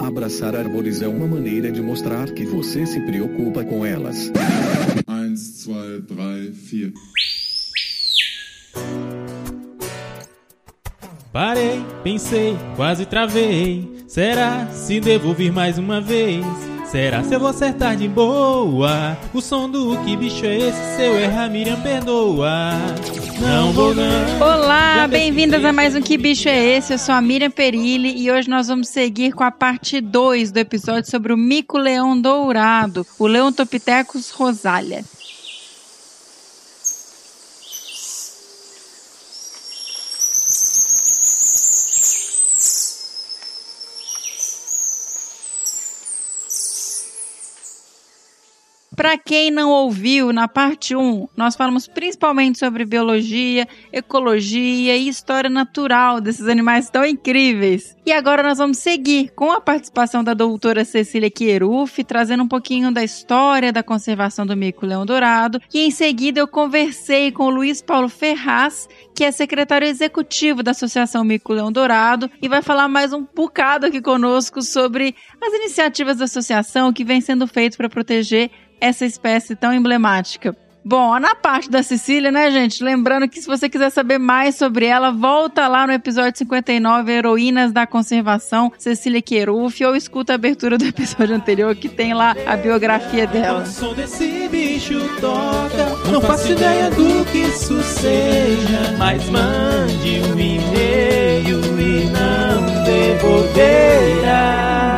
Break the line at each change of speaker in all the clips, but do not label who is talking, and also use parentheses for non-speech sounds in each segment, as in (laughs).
Abraçar árvores é uma maneira de mostrar que você se preocupa com elas.
1, 2, 3, 4.
Parei, pensei, quase travei. Será se devo vir mais uma vez? Será se eu vou acertar de boa? O som do que bicho é esse? Se eu errar, Miriam perdoa. Não vou não.
Olá, bem-vindas a mais um Que Bicho é Esse? Eu sou a Miriam Perilli e hoje nós vamos seguir com a parte 2 do episódio sobre o mico-leão dourado, o Leontopithecus rosalia. Para quem não ouviu, na parte 1, nós falamos principalmente sobre biologia, ecologia e história natural desses animais tão incríveis. E agora nós vamos seguir com a participação da doutora Cecília Quieruf, trazendo um pouquinho da história da conservação do mico-leão dourado. E em seguida eu conversei com o Luiz Paulo Ferraz, que é secretário executivo da Associação Mico-Leão Dourado, e vai falar mais um bocado aqui conosco sobre as iniciativas da associação que vem sendo feitas para proteger essa espécie tão emblemática. Bom, na parte da Cecília, né, gente? Lembrando que se você quiser saber mais sobre ela, volta lá no episódio 59, Heroínas da Conservação, Cecília Queruf, ou escuta a abertura do episódio anterior, que tem lá a biografia dela.
O som desse bicho toca. Não faço ideia do que isso seja, mas mande um e-mail e não devolverá.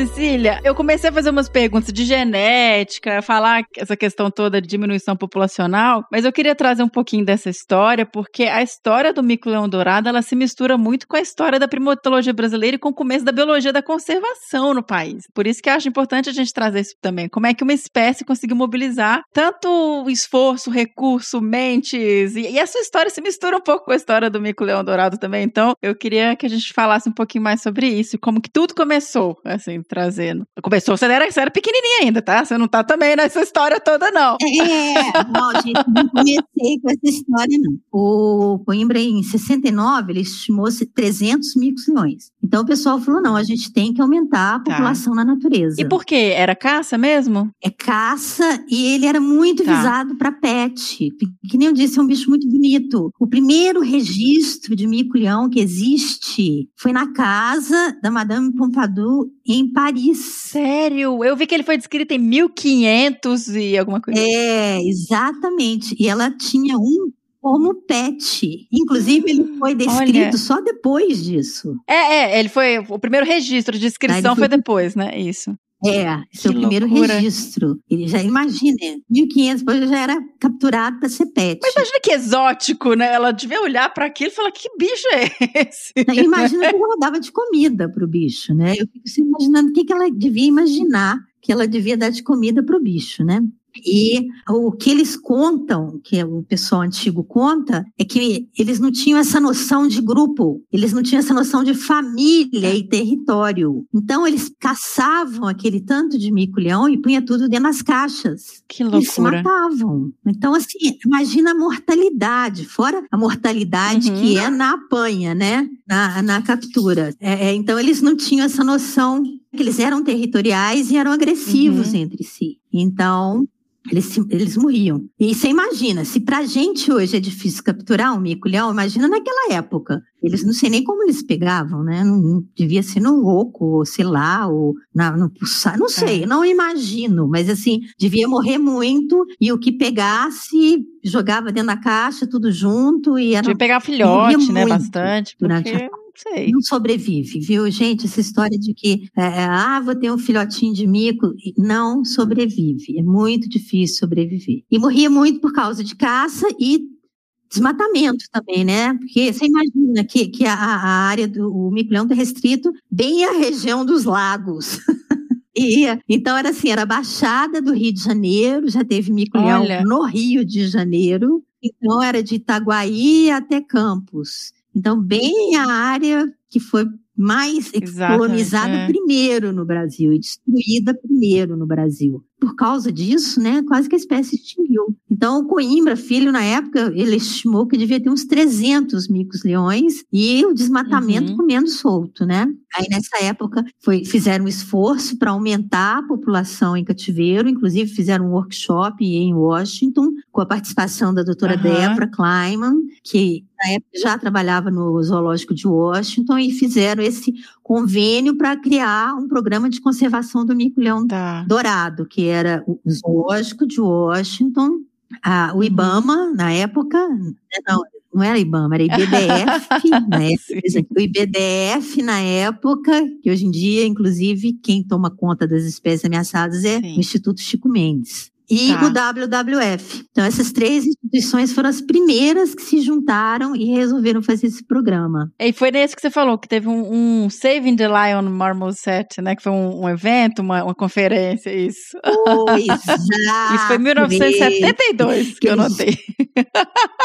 Cecília, eu comecei a fazer umas perguntas de genética, falar essa questão toda de diminuição populacional, mas eu queria trazer um pouquinho dessa história, porque a história do mico-leão dourado, ela se mistura muito com a história da primotologia brasileira e com o começo da biologia da conservação no país. Por isso que acho importante a gente trazer isso também. Como é que uma espécie conseguiu mobilizar tanto esforço, recurso, mentes, e, e a sua história se mistura um pouco com a história do mico-leão dourado também. Então, eu queria que a gente falasse um pouquinho mais sobre isso, como que tudo começou, assim, trazendo. Começou, você era, você era pequenininha ainda, tá? Você não tá também nessa história toda, não.
É, não, gente, não comecei com essa história, não. O Coimbra, em 69, ele estimou 300 micos-leões. Então o pessoal falou, não, a gente tem que aumentar a população tá. na natureza.
E por quê? Era caça mesmo?
É caça e ele era muito tá. visado para pet. Que nem eu disse, é um bicho muito bonito. O primeiro registro de mico-leão que existe foi na casa da Madame Pompadour, em Paris.
Sério? Eu vi que ele foi descrito em 1500 e alguma coisa.
É, exatamente. E ela tinha um como pet. Inclusive, ele foi descrito Olha. só depois disso.
É, é, ele foi. O primeiro registro de descrição foi... foi depois, né? Isso.
É, esse é o primeiro registro. Ele já imagina, 1500, depois já era capturado para ser pet.
Mas imagina que exótico, né? Ela devia olhar para aquilo e falar: que bicho é esse?
Imagina que ela dava de comida para o bicho, né? Eu fico assim, imaginando o que, que ela devia imaginar que ela devia dar de comida para o bicho, né? E o que eles contam, que o pessoal antigo conta, é que eles não tinham essa noção de grupo, eles não tinham essa noção de família e território. Então eles caçavam aquele tanto de mico-leão e punha tudo dentro das caixas.
Que loucura.
E se matavam. Então, assim, imagina a mortalidade, fora a mortalidade uhum. que é na apanha, né? Na, na captura. É, é, então eles não tinham essa noção que eles eram territoriais e eram agressivos uhum. entre si. Então, eles, eles morriam. E você imagina, se pra gente hoje é difícil capturar um mico-leão, imagina naquela época. Eles não sei nem como eles pegavam, né? Não, não devia ser no oco, ou sei lá, ou na, no pulsar, não sei, é. não imagino. Mas assim, devia morrer muito e o que pegasse jogava dentro da caixa, tudo junto. E era,
devia pegar filhote, né? Bastante.
Durante porque... a sei. Não sobrevive, viu, gente? Essa história de que, é, é, ah, vou ter um filhotinho de mico, não sobrevive. É muito difícil sobreviver. E morria muito por causa de caça e desmatamento também, né? Porque você imagina que, que a, a área do mico-leão está restrito bem à região dos lagos. (laughs) E, então era assim, era a Baixada do Rio de Janeiro, já teve mico-leão no Rio de Janeiro. Então era de Itaguaí até Campos. Então, bem a área que foi mais colonizada é. primeiro no Brasil e destruída primeiro no Brasil. Por causa disso, né, quase que a espécie extinguiu. Então, o Coimbra, filho, na época, ele estimou que devia ter uns 300 micos-leões e o desmatamento
Uhum.
comendo solto, né? Aí, nessa época, foi, fizeram um esforço para aumentar a população em cativeiro, inclusive fizeram um workshop em Washington, com a participação da doutora. Debra Kleiman, que na época já trabalhava no zoológico de Washington, e fizeram esse convênio para criar um programa de conservação do mico-leão
Tá.
dourado, que era o zoológico de Washington, a-
Uhum.
o IBAMA, na época, não, não era IBAMA, era IBDF, na época, o IBDF na época, que hoje em dia, inclusive, quem toma conta das espécies ameaçadas é
Sim.
o Instituto Chico Mendes. E
Tá.
o WWF. Então, essas três instituições foram as primeiras que se juntaram e resolveram fazer esse programa.
E foi nesse que você falou, que teve um, um Saving the Lion Marmoset, né? Que foi um, um evento, uma, uma conferência, isso.
Pois, (laughs)
Isso foi em 1972 que eu notei.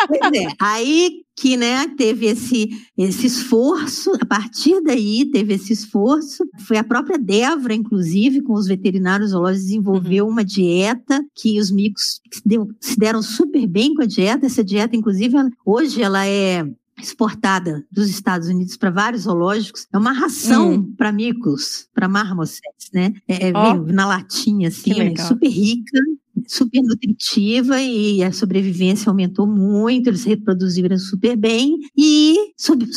Pois é. Aí que, né, teve esse, esse esforço, a partir daí teve esse esforço, foi a própria Débora, inclusive, com os veterinários zoológicos, desenvolveu uma dieta que os micos se, deram super bem com a dieta, essa dieta, inclusive, hoje ela é exportada dos Estados Unidos para vários zoológicos, é uma ração
Hum.
para micos, para marmosets, né? É, é, vem na latinha, assim,
legal.
super rica, super nutritiva e a sobrevivência aumentou muito, eles reproduziram super bem e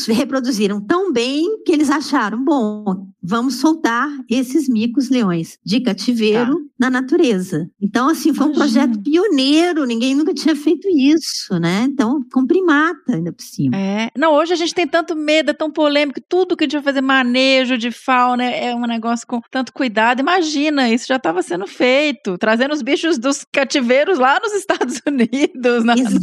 reproduziram tão bem que eles acharam, bom, vamos soltar esses micos leões de cativeiro na natureza. Então, assim, foi um
Imagina.
projeto pioneiro, ninguém nunca tinha feito isso, né? Então, com primata ainda por cima.
É. Não, hoje a gente tem tanto medo, é tão polêmico, tudo que a gente vai fazer manejo de fauna é um negócio com tanto cuidado. Imagina, isso já estava sendo feito, trazendo os bichos dos cativeiros lá nos Estados (laughs) Unidos. na-
Exato,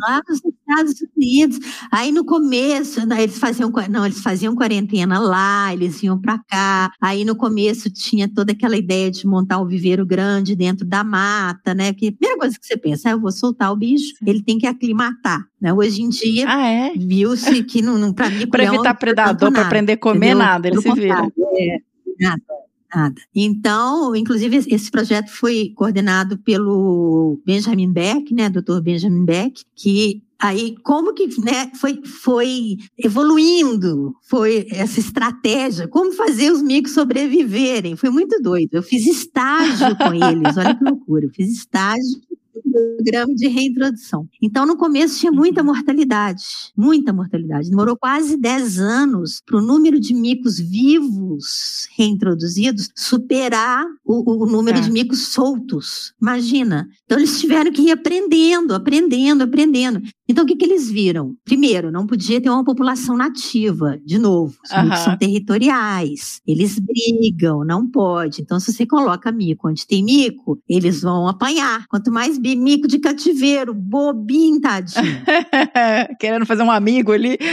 lá nos Estados Unidos. Aí no começo, né, eles faziam, não, eles faziam quarentena lá, eles iam para cá. Aí no começo tinha toda aquela ideia de montar um viveiro grande dentro da mata, né? Que a primeira coisa que você pensa, ah, eu vou soltar o bicho, ele tem que aclimatar, né? Hoje em dia
Ah, é?
viu-se que não, não para mim
Para evitar predador, para aprender a comer nada, ele se vira.
É, nada, nada. Então, inclusive, esse projeto foi coordenado pelo Benjamin Beck, né, Dr. Benjamin Beck, que aí como que né, foi, foi evoluindo, foi essa estratégia, como fazer os micos sobreviverem, foi muito doido. Eu fiz estágio com eles, olha que loucura, eu fiz estágio programa de reintrodução. Então, no começo tinha muita mortalidade, muita mortalidade. Demorou quase 10 anos para o número de micos vivos reintroduzidos superar o, o número
Tá.
de micos soltos. Imagina. Então, eles tiveram que ir aprendendo, aprendendo, aprendendo. Então, o que, que eles viram? Primeiro, não podia ter uma população nativa, de novo. Os micos
Aham.
são territoriais. Eles brigam, não pode. Então, se você coloca mico onde tem mico, eles vão apanhar. Quanto mais mico de cativeiro, bobinho, tadinho. (laughs)
Querendo fazer um amigo ali. (laughs)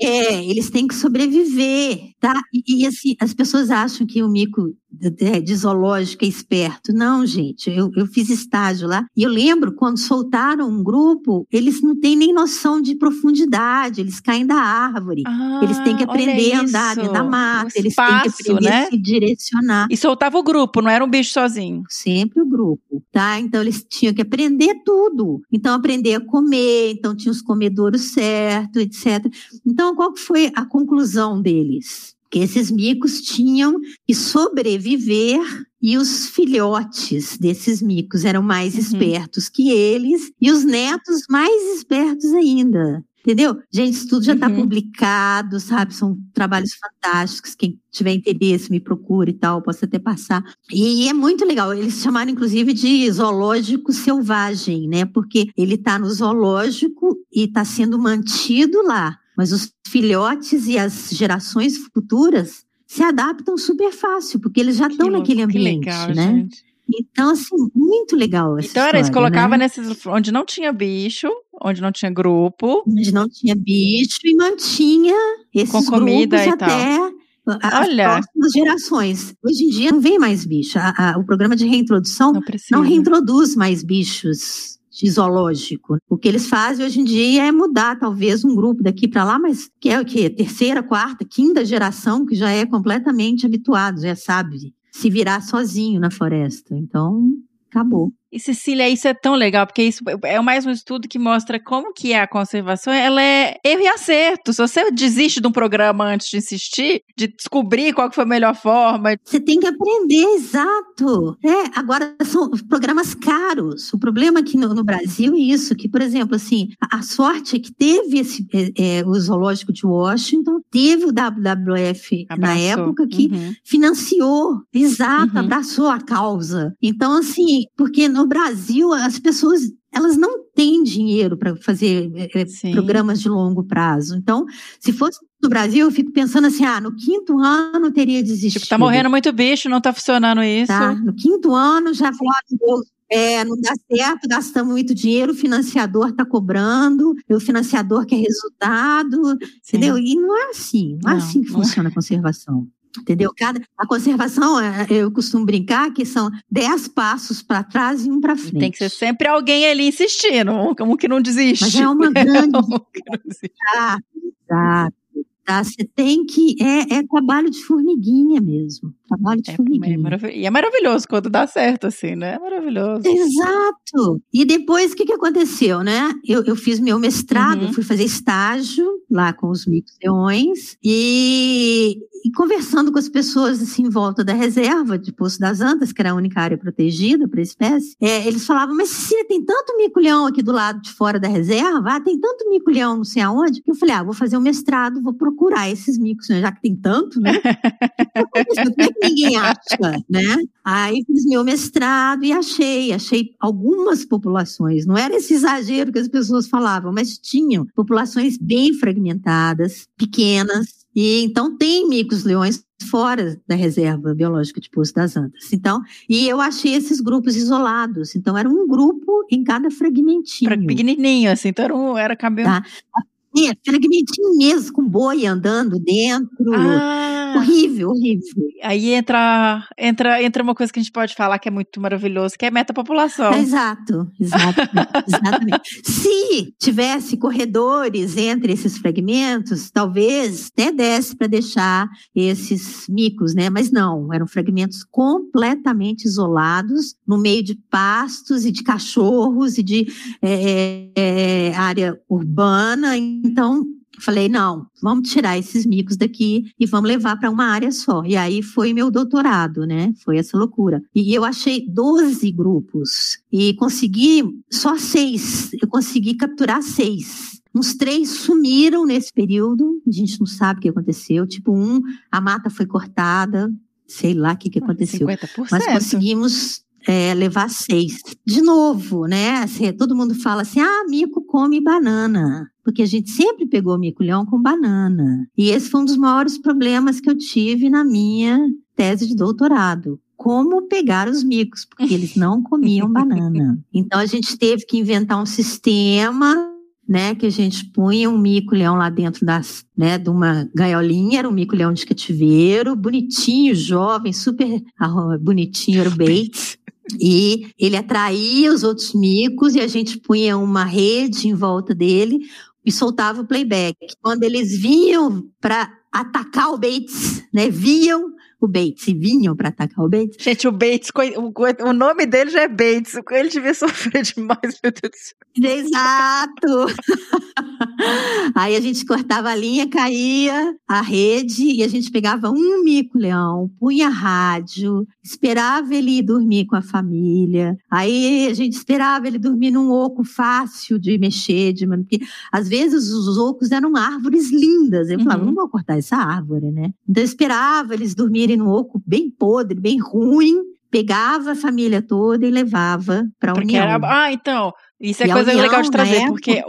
É, eles têm que sobreviver, tá? E, e, assim, as pessoas acham que o mico de, zoológico é esperto. Não, gente, eu, eu fiz estágio lá. E eu lembro quando soltaram um grupo, eles não têm nem noção de profundidade, eles caem da árvore. eles têm que
Ah,
aprender a andar dentro da mata,
O
eles têm que
espaço,
aprender
né?
a se direcionar.
E soltava o grupo, não era um bicho sozinho.
Sempre o grupo, tá? Então eles tinham que aprender tudo. Então aprender a comer, então tinha os comedouros certos, etc. Então qual foi a conclusão deles? Que esses micos tinham que sobreviver e os filhotes desses micos eram mais
Uhum.
espertos que eles e os netos mais espertos ainda. Entendeu? Gente, isso tudo já está
Uhum.
publicado, sabe? São trabalhos fantásticos. Quem tiver interesse, me procura e tal, posso até passar. E, é muito legal. Eles chamaram, inclusive, de zoológico selvagem, né? Porque ele está no zoológico e está sendo mantido lá. Mas os filhotes e as gerações futuras se adaptam super fácil, porque eles já
Que
estão
louco,
naquele
que
ambiente,
legal,
né?
gente.
Então, assim, muito legal essa
Então era isso,
história,
colocava
né?
nesses onde não tinha bicho, onde não tinha grupo.
onde não tinha bicho e mantinha esses
Com comida
grupos
e tal.
até as
Olha.
próximas gerações. Hoje em dia não vem mais bicho. A- a- o programa de reintrodução
Não
não reintroduz mais bichos zoológico. O que eles fazem hoje em dia é mudar talvez um grupo daqui para lá, mas que é o quê? Terceira, quarta, quinta geração que já é completamente habituado, já sabe se virar sozinho na floresta. Então, acabou.
E Cecília, isso é tão legal, porque isso é mais um estudo que mostra como que é a conservação. Ela é erro e acerto. Se você desiste de um programa antes de insistir, de descobrir qual foi a melhor forma.
Você tem que aprender, exato. É, agora são programas caros. O problema aqui no, no Brasil é isso, que, por exemplo, assim, a, a sorte é que teve esse, é, é, o zoológico de Washington, teve o WWF
Abraçou.
na época que
Uhum.
financiou, exato,
Uhum.
abraçou a causa. Então, assim, porque no Brasil as pessoas elas não têm dinheiro para fazer eh, eh,
Sim.
programas de longo prazo. Então, se fosse no Brasil, eu fico pensando assim, ah, no quinto ano teria desistido.
Tipo, tá morrendo muito bicho, não tá funcionando isso.
Tá? No quinto ano já falou, ah, é, não dá certo, gastamos muito dinheiro, o financiador está cobrando, e o financiador quer resultado,
Sim.
entendeu? E não é assim, não, é
Não,
assim que
não é.
funciona a conservação. Entendeu? Cada, a conservação, é, eu costumo brincar que são dez passos para trás e um para frente.
Tem que ser sempre alguém ali insistindo, um que não desiste.
Mas é uma (laughs) grande. Exato, exato. Tá? Você tem que. É, é trabalho de formiguinha mesmo. Trabalho de
É,
formiguinha.
é marav- e é maravilhoso quando dá certo, assim, né? É maravilhoso.
Exato. E depois, o que, que aconteceu, né? Eu, eu fiz meu mestrado,
Uhum.
fui fazer estágio lá com os micos leões e, e conversando com as pessoas assim, em volta da reserva de Poço das Antas, que era a única área protegida para a espécie, é, eles falavam, mas Cecília, tem tanto mico-leão aqui do lado de fora da reserva, ah, tem tanto mico-leão não sei aonde, que eu falei, ah, vou fazer um mestrado, vou procurar esses micos, né? já que tem tanto, né? (laughs) Ninguém acha, né? Aí fiz meu mestrado e achei, achei algumas populações, não era esse exagero que as pessoas falavam, mas tinham populações bem fragmentadas, pequenas, e então tem micos-leões fora da reserva biológica de Poço das Antas. Então, e eu achei esses grupos isolados, então era um grupo em cada fragmentinho.
Pequenininho, assim, então era, um, era cabelo.
Tá. É, fragmentinho mesmo, com boi andando dentro.
Ah,
Horrível, horrível.
aí entra, entra, entra uma coisa que a gente pode falar que é muito maravilhoso, que é metapopulação.
Exato, exatamente, (laughs) exatamente. Se tivesse corredores entre esses fragmentos, talvez até desse para deixar esses micos, né? Mas não, eram fragmentos completamente isolados, no meio de pastos e de cachorros e de é, é, área urbana. Então, Falei, não, vamos tirar esses micos daqui e vamos levar para uma área só. E aí foi meu doutorado, né? Foi essa loucura. E eu achei 12 grupos e consegui só seis. Eu consegui capturar seis. Uns três sumiram nesse período, a gente não sabe o que aconteceu. Tipo, um, a mata foi cortada, sei lá o que, que aconteceu.
50%.
Mas conseguimos é, levar seis. De novo, né? Assim, todo mundo fala assim: ah, mico come banana. Porque a gente sempre pegou mico-leão com banana. E esse foi um dos maiores problemas que eu tive na minha tese de doutorado. Como pegar os micos, porque eles não comiam (laughs) banana. Então a gente teve que inventar um sistema né, que a gente punha um mico-leão lá dentro das, né, de uma gaiolinha, era um mico-leão de cativeiro, bonitinho, jovem, super ah, bonitinho, era o Bates. E ele atraía os outros micos e a gente punha uma rede em volta dele e soltava o playback. Quando eles vinham para atacar o Bates, né, viam o Bates e vinham para atacar o Bates,
Gente, o Bates, o, o nome dele já é Bates. Ele devia (laughs) sofrer demais, meu Deus do céu.
Exato! (laughs) Aí a gente cortava a linha, caía a rede e a gente pegava um mico-leão, punha rádio, esperava ele ir dormir com a família. Aí a gente esperava ele dormir num oco fácil de mexer, de porque às vezes os ocos eram árvores lindas. Eu falava,
Uhum.
não vou cortar essa árvore, né? Então eu esperava eles dormirem num oco bem podre, bem ruim. Pegava a família toda e levava para a União.
era, ah, então, isso é
E
coisa
União,
legal de trazer, porque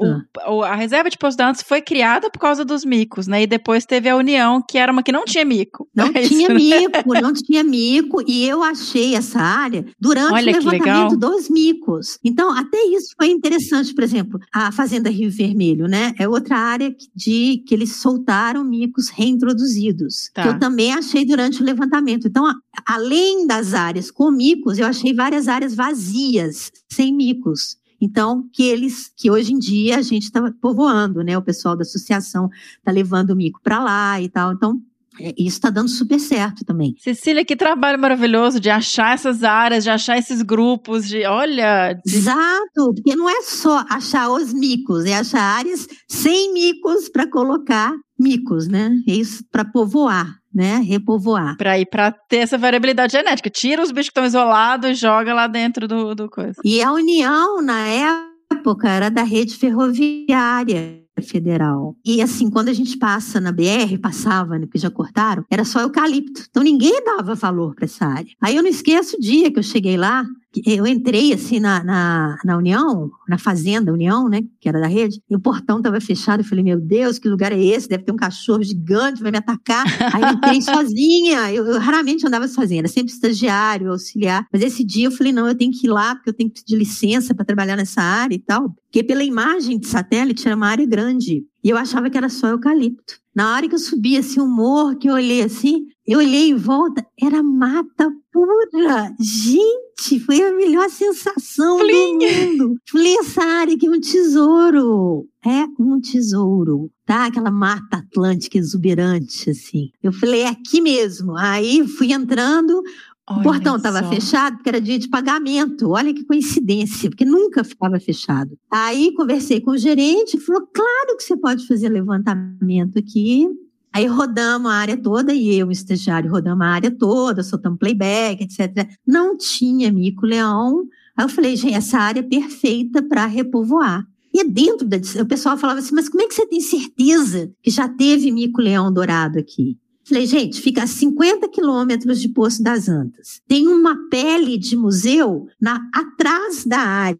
o, a reserva de Poço Dantas foi criada por causa dos micos, né? E depois teve a União, que era uma que não tinha mico. (laughs)
Não
É isso,
tinha
né?
mico, não tinha mico. E eu achei essa área durante
Olha
o levantamento dos micos. Então, até isso foi interessante. Por exemplo, a Fazenda Rio Vermelho, né? É outra área que- de que eles soltaram micos reintroduzidos.
Tá.
Que eu também achei durante o levantamento. Então, a- além das áreas com micos, eu achei várias áreas vazias, sem micos. Então, que eles, que hoje em dia a gente está povoando, né? O pessoal da associação está levando o mico para lá e tal. Então, Isso está dando super certo também.
Cecília, que trabalho maravilhoso de achar essas áreas, de achar esses grupos, de olha. De...
Exato, porque não é só achar os micos, é achar áreas sem micos para colocar micos, né? É isso para povoar, né? Repovoar.
Pra ir pra ter essa variabilidade genética. Tira os bichos que estão isolados e joga lá dentro do, do coisa.
E a União, na época, era da rede ferroviária federal. E assim, quando a gente passa na BR, passava, né, porque já cortaram, era só eucalipto. Então ninguém dava valor para essa área. Aí eu não esqueço o dia que eu cheguei lá, eu entrei assim na, na, na, União, na Fazenda União, né, que era da rede, e o portão estava fechado. Eu falei, meu Deus, que lugar é esse? Deve ter um cachorro gigante, vai me atacar. Aí eu entrei (laughs) sozinha. Eu, eu, raramente andava sozinha, era sempre estagiário, auxiliar. Mas esse dia eu falei, não, eu tenho que ir lá, porque eu tenho que pedir licença para trabalhar nessa área e tal. Porque pela imagem de satélite era uma área grande. E eu achava que era só eucalipto. Na hora que eu subi assim, o morro, que eu olhei assim, eu olhei em volta, era mata pura. Gente, foi a melhor sensação do mundo. Falei, essa área aqui é um tesouro. É um tesouro, tá? Aquela mata atlântica exuberante, assim. Eu falei, é aqui mesmo. Aí fui entrando, o
Olha
portão estava fechado porque era dia de pagamento. Olha que coincidência, porque nunca ficava fechado. Aí conversei com o gerente, falou: claro que você pode fazer levantamento aqui. Aí rodamos a área toda, e eu, estagiário, rodamos a área toda, soltamos playback, etc. Não tinha mico-leão. Aí eu falei, gente, essa área é perfeita para repovoar. E dentro da. O pessoal falava assim, mas como é que você tem certeza que já teve mico-leão dourado aqui? Falei, gente, fica a 50 quilômetros de Poço das Antas. Tem uma pele de museu na, atrás da área,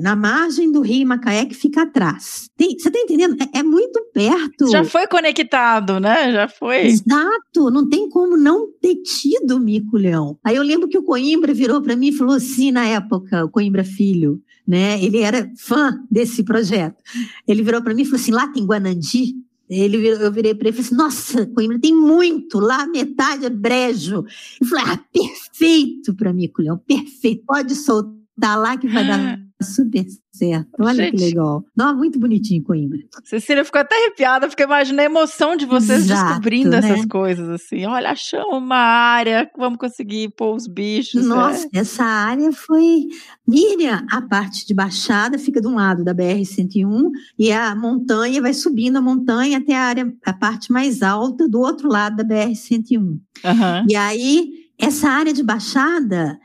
na margem do rio Macaé, que fica atrás. Tem, você está entendendo? É, é, muito perto.
Já foi conectado, né? Já foi.
Exato, não tem como não ter tido mico-leão. Aí eu lembro que o Coimbra virou para mim e falou assim, na época, o Coimbra Filho, né? Ele era fã desse projeto. Ele virou para mim e falou assim: lá tem Guanandi? Ele, eu virei para ele e falei assim, nossa, Coimbra tem muito, lá metade é brejo. E falei, ah, perfeito para mim, Leão, perfeito, pode soltar lá que vai dar (gasps) super certo. Olha
Gente.
que legal. Não, muito bonitinho Coimbra.
Cecília ficou até arrepiada, porque imaginei a emoção de vocês
Exato,
descobrindo
né?
essas coisas, assim. Olha, achamos uma área, vamos conseguir pôr os bichos.
Nossa,
né?
essa área foi. Miriam, a parte de baixada fica de um lado da BR-101 e a montanha vai subindo a montanha até a área, a parte mais alta do outro lado da BR-101.
Aham.
E aí, essa área de baixada,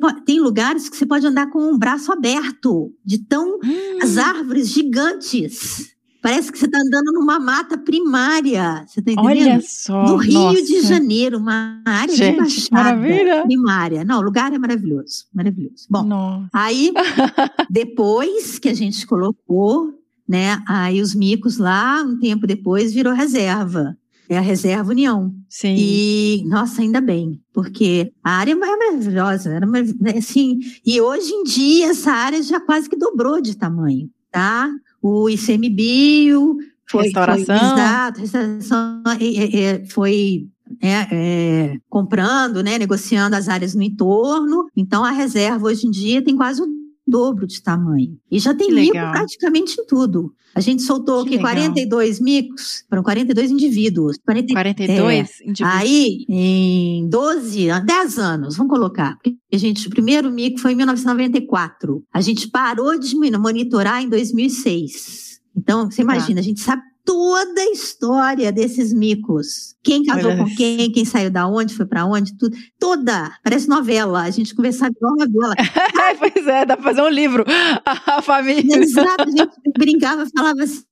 pode- tem lugares que você pode andar com um braço aberto, de tão as árvores gigantes. Parece que você está andando numa mata primária. Você está entendendo?
Olha só.
Do Rio
nossa.
de Janeiro, uma área
Gente,
de baixada
maravilha.
primária. Não, o lugar é maravilhoso, maravilhoso. Bom,
Nossa.
aí (laughs) depois que a gente colocou, né, aí os micos lá, um tempo depois virou reserva. É a reserva União.
Sim.
E, nossa, ainda bem, porque a área é maravilhosa, era marav- assim, e hoje em dia essa área já quase que dobrou de tamanho, tá? O ICMBio foi,
Restauração.
foi exato, restauração é, é, é, foi né, é, comprando, né, negociando as áreas no entorno. Então a reserva hoje em dia tem quase o dobro de tamanho. E já tem mico praticamente em tudo. A gente soltou
Que
aqui
legal.
42 micos, foram 42 indivíduos. 40,
42 indivíduos.
Aí, em 12, an- 10 anos, vamos colocar. A gente, o primeiro mico foi em 1994. A gente parou de mon- monitorar em 2006. Então, você
Tá.
imagina, a gente sabe toda a história desses micos. Quem casou
Olha
com
isso.
quem, quem saiu da onde, foi pra onde, tudo. Toda. Parece novela. A gente conversava igual novela. (laughs)
Pois é, dá pra fazer um livro. (laughs) A família.
Exato, a gente (laughs) brincava, falava assim.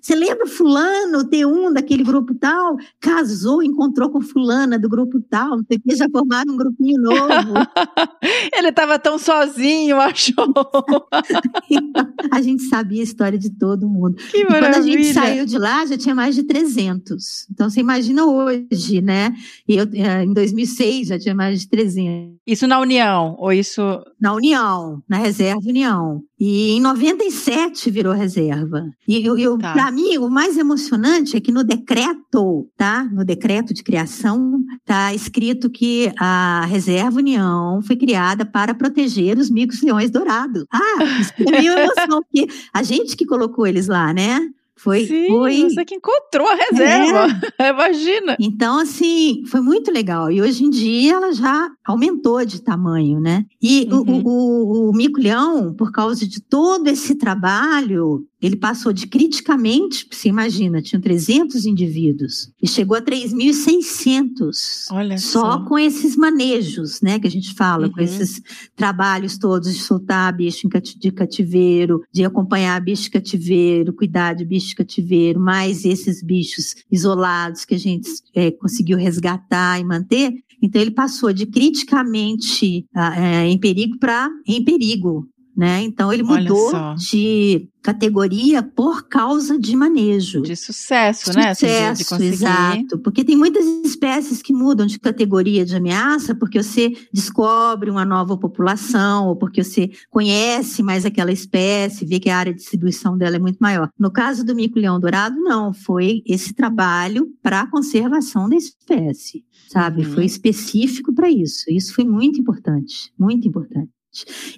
Você lembra fulano, o T1 daquele grupo tal, casou, encontrou com fulana do grupo tal, não sei o que, já formaram um grupinho novo. (laughs)
Ele tava tão sozinho, achou. (laughs)
a gente sabia a história de todo mundo.
Que
E quando a gente
maravilha.
saiu de lá, já tinha mais de 300. Então, você imagina hoje, né? Eu, eh, em 2006 já tinha mais de 300.
Isso na União, ou isso...
Na União, na Reserva União. E em 97 virou reserva. E
Tá.
para mim, o mais emocionante é que no decreto, tá? No decreto de criação, tá escrito que a Reserva União foi criada para proteger os micos leões dourados. Ah, isso é uma (laughs) emoção, porque a gente que colocou eles lá, né? Foi,
Sim,
foi.
você que encontrou a reserva. (laughs) Imagina.
Então, assim, foi muito legal. E hoje em dia ela já aumentou de tamanho, né? E o-
Uhum.
o, o, o mico-leão, por causa de todo esse trabalho, ele passou de criticamente, você imagina, tinham 300 indivíduos, e chegou a 3.600.
Olha
Só
só.
com esses manejos, né, que a gente fala, com
Uhum.
esses trabalhos todos de soltar bicho de cativeiro, de acompanhar bicho de cativeiro, cuidar de bicho de cativeiro, mais esses bichos isolados que a gente eh, conseguiu resgatar e manter. Então ele passou de criticamente ah, eh, em perigo para em perigo. Né? Então ele mudou de categoria por causa de manejo.
De sucesso, né? Assim, de- de,
Sucesso,
conseguir.
exato. Porque tem muitas espécies que mudam de categoria de ameaça porque você descobre uma nova população ou porque você conhece mais aquela espécie, vê que a área de distribuição dela é muito maior. No caso do mico-leão dourado, não. Foi esse trabalho para a conservação da espécie, sabe?
Uhum.
Foi específico para isso. Isso foi muito importante, muito importante.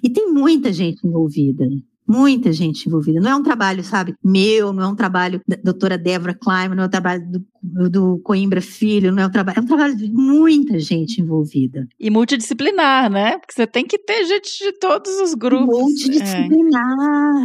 E tem muita gente envolvida. Muita gente envolvida. Não é um trabalho, sabe, meu, não é um trabalho da doutora Débora Klein, não é um trabalho do, do Coimbra Filho, não é um trabalho, é um trabalho de muita gente envolvida.
E multidisciplinar, né? Porque você tem que ter gente de todos os grupos. É.
Multidisciplinar.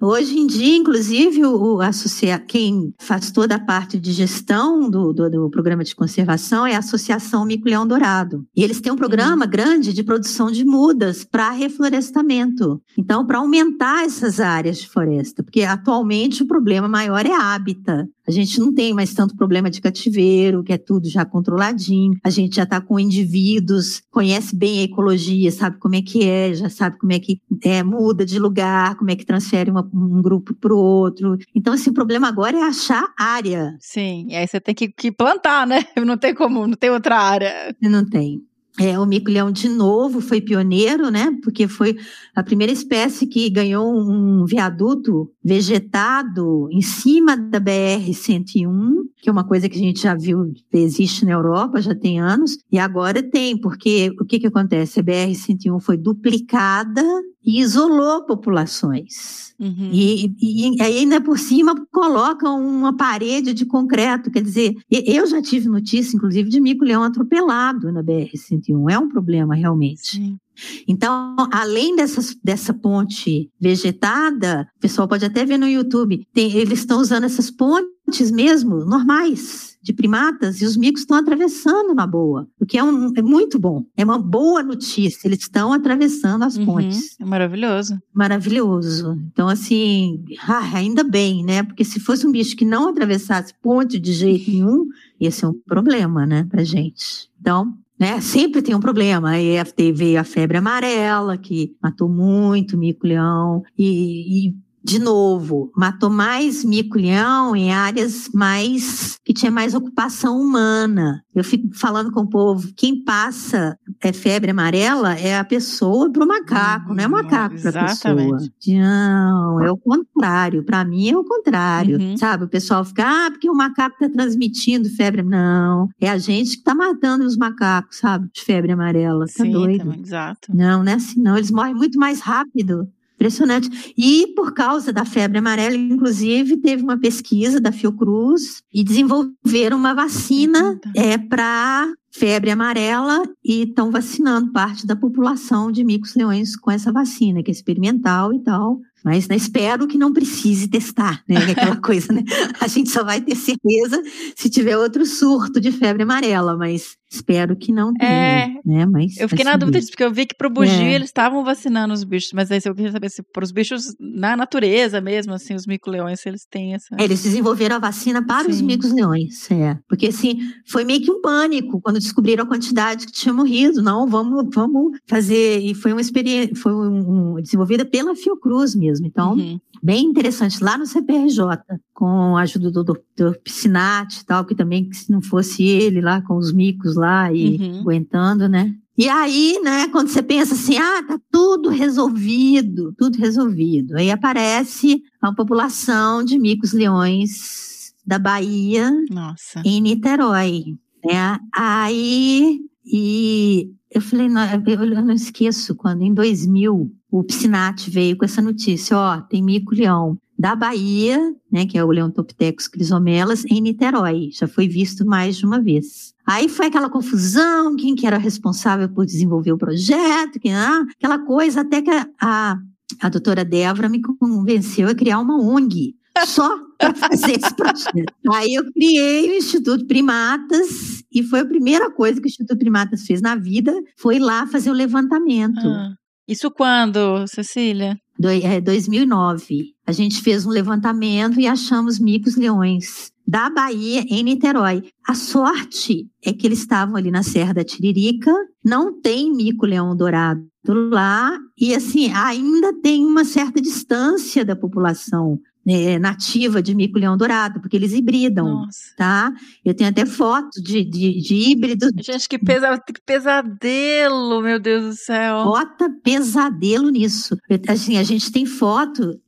Hoje em dia, inclusive, o, o associa, quem faz toda a parte de gestão do, do, do programa de conservação é a Associação Mico Leão Dourado. E eles têm um programa grande de produção de mudas para reflorestamento. Então, para aumentar essas áreas de floresta, porque atualmente o problema maior é hábitat. A gente não tem mais tanto problema de cativeiro, que é tudo já controladinho. A gente já está com indivíduos, conhece bem a ecologia, sabe como é que é, já sabe como é que é, muda de lugar, como é que transfere uma- um grupo para o outro. Então, assim, o problema agora é achar área.
Sim, e aí você tem que, que plantar, né? (laughs) Não tem como, não tem outra área.
Não tem. É, o mico-leão de novo foi pioneiro, né? Porque foi a primeira espécie que ganhou um viaduto vegetado em cima da BR-101, que é uma coisa que a gente já viu, existe na Europa, já tem anos, e agora tem, porque o que, que acontece? A BR-101 foi duplicada e isolou populações.
Uhum.
E, e, aí ainda por cima colocam uma parede de concreto. Quer dizer, eu já tive notícia, inclusive, de mico-leão atropelado na BR-101. É um problema, realmente.
Sim.
Então, além dessas, dessa ponte vegetada, o pessoal pode até ver no YouTube, tem- eles estão usando essas pontes mesmo, normais, de primatas, e os micos estão atravessando na boa, o que é, um, é muito bom. É uma boa notícia, eles estão atravessando as
Uhum.
pontes
É maravilhoso.
maravilhoso. Então, assim, ah, ainda bem, né? Porque se fosse um bicho que não atravessasse ponte de jeito nenhum, ia ser um problema, né, pra gente. Então, né, sempre tem um problema. Aí veio a febre amarela, que matou muito mico-leão, e, e, de novo, matou mais mico-leão em áreas mais que tinha mais ocupação humana. Eu fico falando com o povo, quem passa é febre amarela é a pessoa para o macaco, não é o macaco para a pessoa. Não, é o contrário. Para mim é o contrário,
Uhum.
sabe? O pessoal fica, ah, porque o macaco está transmitindo febre. Não, é a gente que está matando os macacos, sabe? De febre amarela. Tá
Sim,
doido?
também, exato.
Não, não é assim, não. Eles morrem muito mais rápido. Impressionante. E por causa da febre amarela, inclusive, teve uma pesquisa da Fiocruz e desenvolveram uma vacina é, para febre amarela e estão vacinando parte da população de micos-leões com essa vacina, que é experimental e tal. Mas né, espero que não precise testar, né? é Aquela coisa, né? (laughs) A gente só vai ter certeza se tiver outro surto de febre amarela, mas espero que não tenha,
É.
né? Mas
Eu fiquei na dúvida
saber.
disso, porque eu vi que pro bugio
É.
eles estavam vacinando os bichos, mas aí eu queria saber se para os bichos na natureza mesmo, assim, os mico-leões, se eles têm essa.
É, eles desenvolveram a vacina para os
Sim.
micos-leões, é. Porque, assim, foi meio que um pânico quando descobriram a quantidade que tinha morrido. Não, vamos, vamos fazer. E foi uma experiência, foi um, um- desenvolvida pela Fiocruz mesmo. Então,
Uhum.
Bem interessante, lá no CPRJ, com a ajuda do Dr. Piscinati e tal, que também, que se não fosse ele lá com os micos lá e
Uhum.
aguentando, né? E aí, né, quando você pensa assim, ah, tá tudo resolvido, tudo resolvido. Aí aparece a população de micos-leões da Bahia
Nossa.
em Niterói, né? Aí, e eu falei, não, eu, não esqueço quando em 2000 o Piscinati veio com essa notícia, ó, tem mico-leão. da Bahia, né, que é o Leontopithecus crisomelas, em Niterói. Já foi visto mais de uma vez. Aí foi aquela confusão, quem que era responsável por desenvolver o projeto, quem, ah, aquela coisa, até que a, a, a doutora Débora me convenceu a criar uma ONG só para fazer esse projeto. Aí eu criei o Instituto Primatas e foi a primeira coisa que o Instituto Primatas fez na vida, foi lá fazer o levantamento.
Ah, isso quando, Cecília?
Do, é, 2009. A gente fez um levantamento e achamos micos leões da Bahia em Niterói. A sorte é que eles estavam ali na Serra da Tiririca, não tem mico-leão dourado lá, e assim, ainda tem uma certa distância da população né, nativa de mico-leão dourado, porque eles hibridam,
Nossa.
tá? Eu tenho até fotos de, de, de híbridos.
Gente, que, pesa, que pesadelo, meu Deus do céu.
Bota pesadelo nisso. Assim, a gente tem foto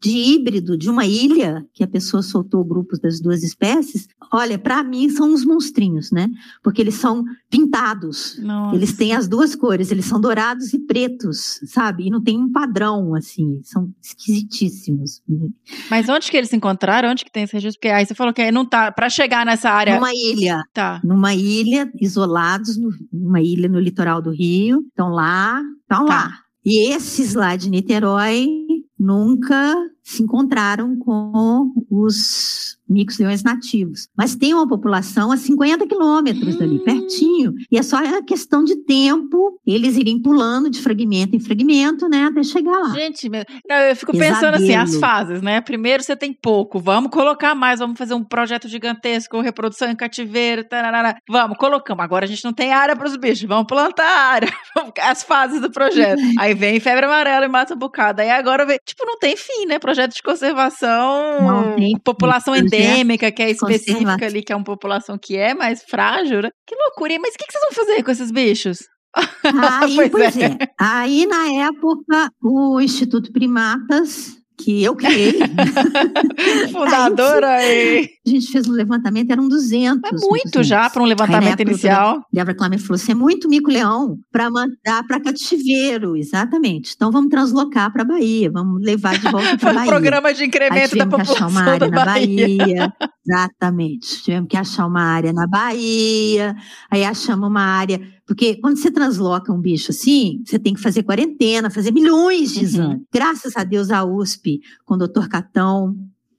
de híbrido de uma ilha que a pessoa soltou grupos das duas espécies. Olha, para mim são uns monstrinhos, né? Porque eles são pintados.
Nossa.
Eles têm as duas cores, eles são dourados e pretos, sabe? E não tem um padrão, assim, são esquisitíssimos.
Mas onde que eles se encontraram? Onde que tem esse registro? Porque aí você falou que não tá. Pra chegar nessa área.
Numa ilha,
Tá.
numa ilha, isolados, no- numa ilha no litoral do Rio, estão lá, estão
Tá.
lá. E esses lá de Niterói nunca se encontraram com os micos-leões nativos. Mas tem uma população a 50 quilômetros dali,
Hum.
pertinho. E é só a questão de tempo, eles irem pulando de fragmento em fragmento, né, até chegar lá.
Gente, meu- eu fico pensando assim, as fases, né? Primeiro você tem pouco, vamos colocar mais, vamos fazer um projeto gigantesco, reprodução em cativeiro, tararara. vamos, colocamos. Agora a gente não tem área para os bichos, vamos plantar a área, (laughs) as fases do projeto. (laughs) Aí vem febre amarela e mata um bocado. Aí agora vem, tipo, não tem fim, né? Projeto de conservação,
Não tem
população endêmica, que é específica ali, que é uma população que é mais frágil, né? Que loucura. Mas o que, que vocês vão fazer com esses bichos? (laughs)
Aí,
Pois
pois,
é.
é. Aí, na época, o Instituto Primatas, que eu criei, (laughs)
Fundadora e...
a gente fez um levantamento, eram 200.
É muito já para um
Aí,
levantamento
época,
inicial.
Débora Klamer falou: você é muito mico-leão para mandar para cativeiro, exatamente. Então vamos translocar para Bahia, vamos levar de volta para (laughs)
Foi um
Bahia.
programa de
Aí
incremento da
tivemos que achar uma
população
área na
Bahia.
Bahia. (laughs) Exatamente. Tivemos que achar uma área na Bahia. Aí achamos uma área. Porque quando você transloca um bicho assim, você tem que fazer quarentena, fazer milhões de
Uhum.
exames. Graças a Deus, a USP, com o doutor Catão,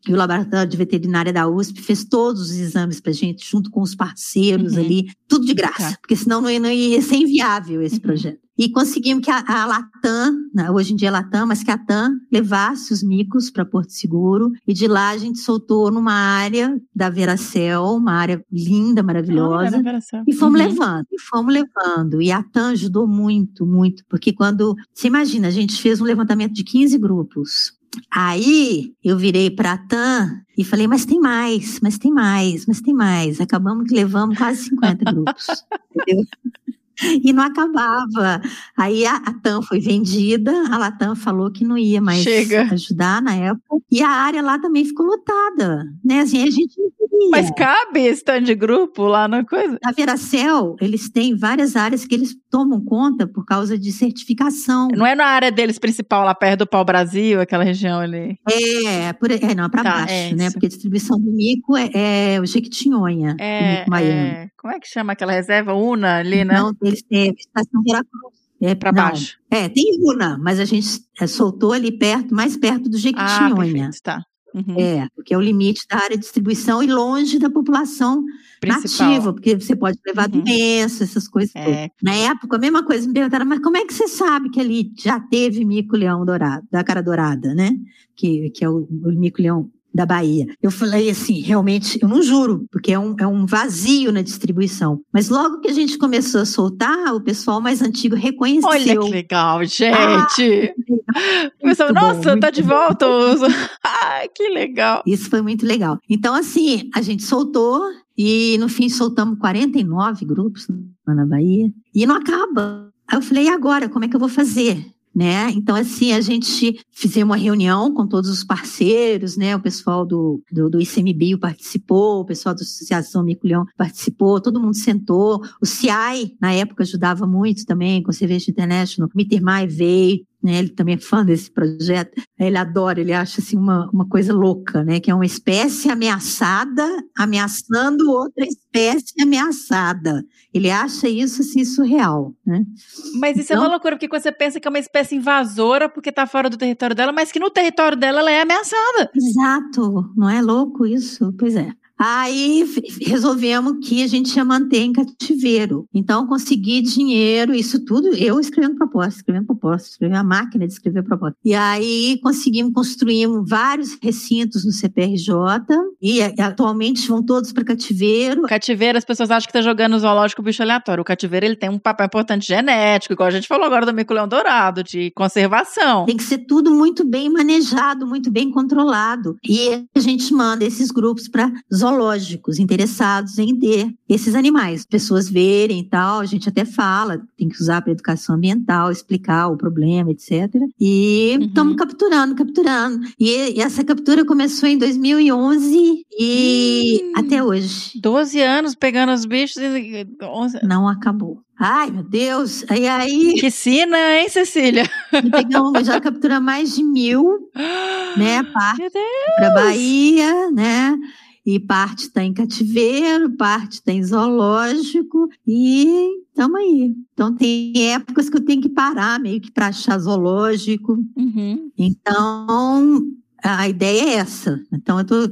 e o laboratório de veterinária da USP fez todos os exames pra gente, junto com os parceiros
Uhum.
ali, tudo de graça,
Tá.
porque senão não ia, não ia ser inviável esse
Uhum.
projeto. E conseguimos que a, a Latam, né, hoje em dia é Latam, mas que a TAM levasse os micos para Porto Seguro, e de lá a gente soltou numa área da Veracel, uma área linda, maravilhosa, e fomos
Uhum.
levando, e fomos levando. E a TAM ajudou muito, muito. Porque quando. Você imagina, a gente fez um levantamento de 15 grupos. Aí eu virei para a TAM e falei, mas tem mais, mas tem mais, mas tem mais. Acabamos que levamos quase 50 (laughs) grupos. Entendeu? (laughs) E não acabava. Aí a, a TAM foi vendida, a Latam falou que não ia mais
Chega.
ajudar na época. E a área lá também ficou lotada. Né? Assim, a gente não queria.
Mas cabe tanto de grupo lá na coisa?
Na Veracel, eles têm várias áreas que eles tomam conta por causa de certificação.
Não é na área deles principal, lá perto do pau-brasil, aquela região ali.
É, por, é não, para
Tá,
baixo,
é
né?
isso.
Porque a distribuição do mico é, é o Jequitinhonha, o
É,
mico baiano.
é, como é que chama aquela reserva? Una ali, né?
Não, eles têm estação Veracruz. É, não,
baixo.
É, tem Una, mas a gente é, soltou ali perto, mais perto do
Ah,
Jequitinhonha.
perfeito, tá. Uhum.
é, porque é o limite da área de distribuição e longe da população
Principal.
nativa, porque você pode levar
Uhum.
doença, essas coisas todas.
É,
Na época, a mesma coisa, me perguntaram, mas como é que você sabe que ali já teve mico-leão dourado, da cara dourada, né? Que, que é o, o mico-leão da Bahia. Eu falei assim, realmente, eu não juro, porque é um, é um vazio na distribuição. Mas logo que a gente começou a soltar, o pessoal mais antigo reconheceu.
Olha que legal, gente. o pessoal,
Ah, Muito bom,
nossa, tá de
bom.
volta. Ai, (laughs) que legal.
Isso foi muito legal. Então, assim, a gente soltou e no fim soltamos 49 grupos lá na Bahia e não acaba. Aí eu falei, e agora? Como é que eu vou fazer? Né? Então, assim, a gente fizemos uma reunião com todos os parceiros, né? O pessoal do, do, do ICMBio participou, o pessoal da Associação Mico-Leão participou, todo mundo sentou. O CIAI, na época, ajudava muito também, Conservation International. O Mittermeier veio, né? Ele também é fã desse projeto. Ele adora, ele acha assim uma, uma coisa louca, né? Que é uma espécie ameaçada ameaçando outra espécie ameaçada. Ele acha isso assim surreal, né?
Mas isso então, é uma então loucura, porque você pensa que é uma espécie invasora porque está fora do território dela, mas que no território dela ela é ameaçada.
Exato, não é louco isso? Pois é. Aí resolvemos que a gente ia manter em cativeiro. Então, consegui dinheiro, isso tudo, eu escrevendo proposta, escrevendo proposta, escrevendo a máquina de escrever proposta. E aí conseguimos construir vários recintos no CPRJ e atualmente vão todos para cativeiro.
Cativeiro, as pessoas acham que está jogando zoológico bicho aleatório. O cativeiro ele tem um papel importante genético, igual a gente falou agora do mico-leão dourado, de conservação.
Tem que ser tudo muito bem manejado, muito bem controlado. E a gente manda esses grupos para zoológico zoológicos interessados em ter esses animais. Pessoas verem e tal, a gente até fala, tem que usar para educação ambiental, explicar o problema, etc. E estamos uhum. capturando, capturando. E, essa captura começou em 2011 e hum, até hoje.
12 anos pegando os bichos e 11...
Não acabou. Ai, meu Deus. E aí.
Que sina, hein, Cecília?
Pegamos, já captura mais de mil, né? (gasps) Para Bahia, né? E parte está em cativeiro, parte está em zoológico e estamos aí. Então tem épocas que eu tenho que parar meio que para achar zoológico. Uhum. Então a ideia é essa. Então eu estou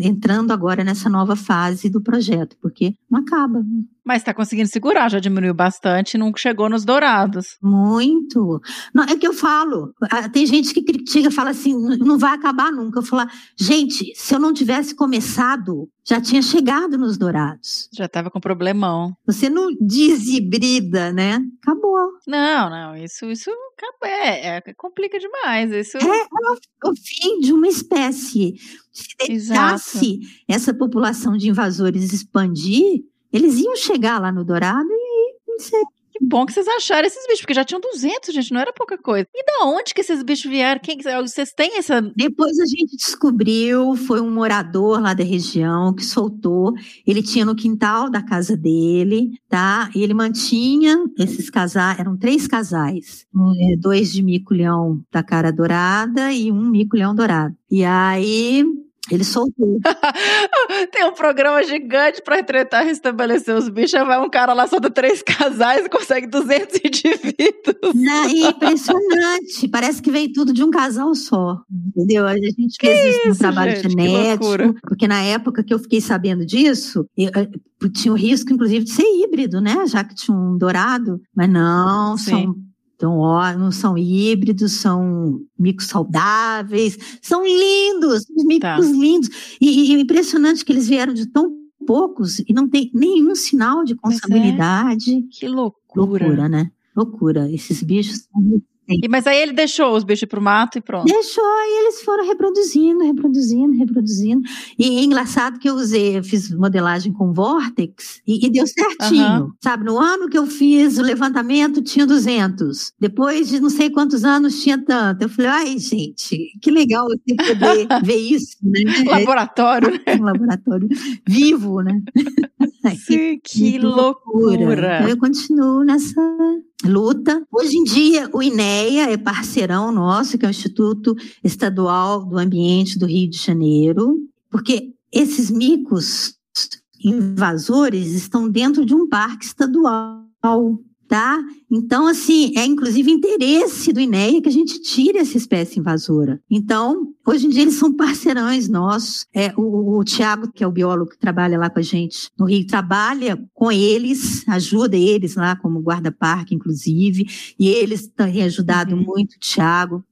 entrando agora nessa nova fase do projeto, porque não acaba.
Mas está conseguindo segurar, já diminuiu bastante, não chegou nos dourados.
Muito. Não, é que eu falo. Tem gente que critica, fala assim, não vai acabar nunca. Eu falo, gente, se eu não tivesse começado, já tinha chegado nos dourados.
Já estava com problemão.
Você não desibrida, né? Acabou.
Não, não, isso, isso é, é complica demais. Isso... É,
é o fim de uma espécie. Se deixasse essa população de invasores expandir, eles iam chegar lá no Dourado e.
Que bom que vocês acharam esses bichos, porque já tinham 200, gente, não era pouca coisa. E da onde que esses bichos vieram? Quem, vocês têm essa...
Depois a gente descobriu, foi um morador lá da região que soltou. Ele tinha no quintal da casa dele, tá? E ele mantinha esses casais, eram três casais. É, dois de mico-leão da cara dourada e um mico-leão dourado. E aí ele soltou. (laughs)
Tem um programa gigante para tentar restabelecer os bichos. Vai um cara lá só de três casais e consegue 200 indivíduos.
Não, é (laughs) impressionante. Parece que veio tudo de um casal só. Entendeu? A gente que fez isso, um trabalho gente, genético. Porque na época que eu fiquei sabendo disso, eu, eu, tinha o risco, inclusive, de ser híbrido, né? Já que tinha um dourado. Mas não, Sim. são então, ó, não são híbridos, são micos saudáveis, são lindos, micos tá. lindos. E, e impressionante que eles vieram de tão poucos e não tem nenhum sinal de consanguinidade. É.
Que loucura.
Loucura, né? Loucura. Esses bichos são
e, mas aí ele deixou os bichos pro mato e pronto.
Deixou, e eles foram reproduzindo, reproduzindo, reproduzindo. E é engraçado que eu usei, eu fiz modelagem com Vortex e, e deu certinho. Uhum. Sabe, no ano que eu fiz o levantamento tinha 200. Depois de não sei quantos anos tinha tanto. Eu falei, ai, gente, que legal você poder (laughs) ver isso, né?
Laboratório, né? (laughs)
Um laboratório vivo, né? (laughs)
Sim, que, que loucura. loucura.
Então, eu continuo nessa luta. Hoje em dia, o INEA é parceirão nosso, que é o Instituto Estadual do Ambiente do Rio de Janeiro, porque esses micos invasores estão dentro de um parque estadual tá? Então, assim, é inclusive interesse do INEA que a gente tire essa espécie invasora. Então, hoje em dia eles são parceirões nossos. É, o, o Tiago, que é o biólogo que trabalha lá com a gente no Rio, trabalha com eles, ajuda eles lá como guarda-parque, inclusive, e eles têm ajudado uhum. muito o Tiago.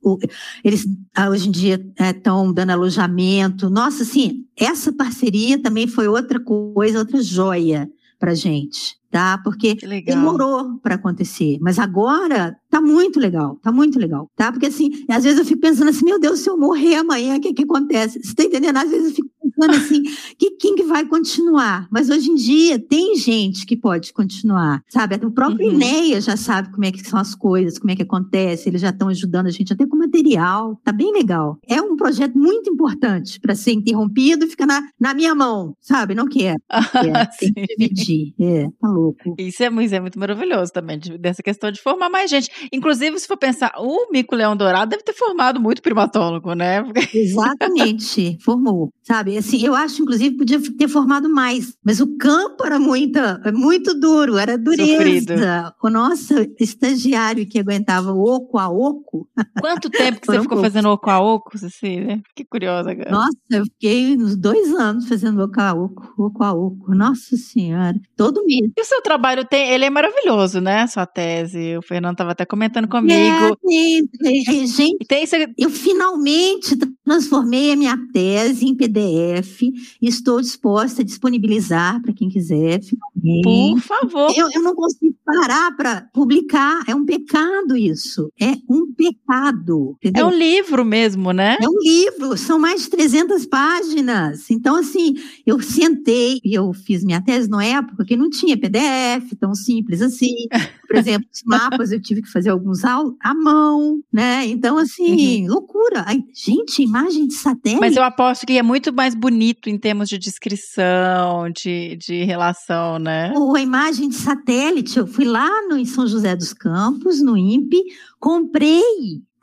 Eles, ah, hoje em dia, estão é, dando alojamento. Nossa, assim, essa parceria também foi outra coisa, outra joia para gente tá? Porque demorou para acontecer, mas agora tá muito legal, tá muito legal, tá? Porque assim, às vezes eu fico pensando assim, meu Deus, se eu morrer amanhã, o que que acontece? Você tá entendendo? Às vezes eu fico pensando assim, que quem que vai continuar? Mas hoje em dia tem gente que pode continuar, sabe? O próprio
Uhum.
INEA já sabe como é que são as coisas, como é que acontece, eles já estão ajudando a gente até com material, tá bem legal. É um projeto muito importante para ser interrompido e fica na, na minha mão, sabe? Não quer. É, (laughs) tem que dividir. É, tá louco.
Isso é, muito- isso é muito maravilhoso também, de- dessa questão de formar mais gente. Inclusive, se for pensar, o Mico-Leão Dourado deve ter formado muito primatólogo, né?
Exatamente, formou, sabe? Assim, eu acho, inclusive, podia ter formado mais, mas o campo era muito, muito duro, era
Sofrido.
dureza. O nosso estagiário que aguentava oco a oco, (laughs)
Quanto tempo que você ficou
poucos.
fazendo oco a oco, Cecília? Fiquei curiosa agora.
nossa, eu fiquei uns dois anos fazendo oco a oco, oco a oco, nossa senhora, todo mês.
E o seu trabalho tem, ele é maravilhoso, né? Sua tese. O Fernando estava até comentando
É,
comigo.
tem- é, é, gente,
tem.
Eu finalmente transformei a minha tese em PDF e estou disposta a disponibilizar para quem quiser. Finalmente.
Por favor.
Eu, eu não consigo parar para publicar. É um pecado isso. É um pecado.
É
Entendeu?
um livro mesmo, né?
É um livro, são mais de 300 páginas. Então, assim, eu sentei e eu fiz minha tese na época que não tinha PDF tão simples assim. (laughs) Por exemplo, os mapas eu tive que fazer alguns à mão, né? Então, assim, loucura. Ai, gente, imagem de satélite.
Mas eu aposto que é muito mais bonito em termos de descrição, de, de relação, né?
Ou a imagem de satélite, eu fui lá no, em São José dos Campos, no INPE, comprei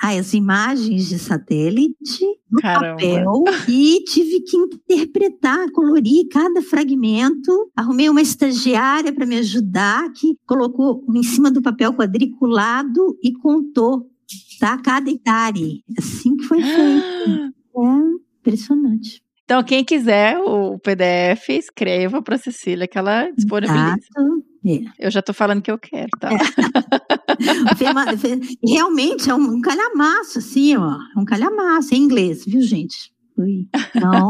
as imagens de satélite no
Caramba.
papel e tive que interpretar, colorir cada fragmento. Arrumei uma estagiária para me ajudar, que colocou em cima do papel quadriculado e contou tá, cada hectare. Assim que foi feito. É impressionante.
Então, quem quiser o PDF, escreva para Cecília que ela disponibiliza.
Exato. É.
Eu já tô falando que eu quero, tá? (laughs)
Fe- Realmente é um, calhamaço, assim, ó. É um calhamaço. É inglês, viu, gente? Ui. Não.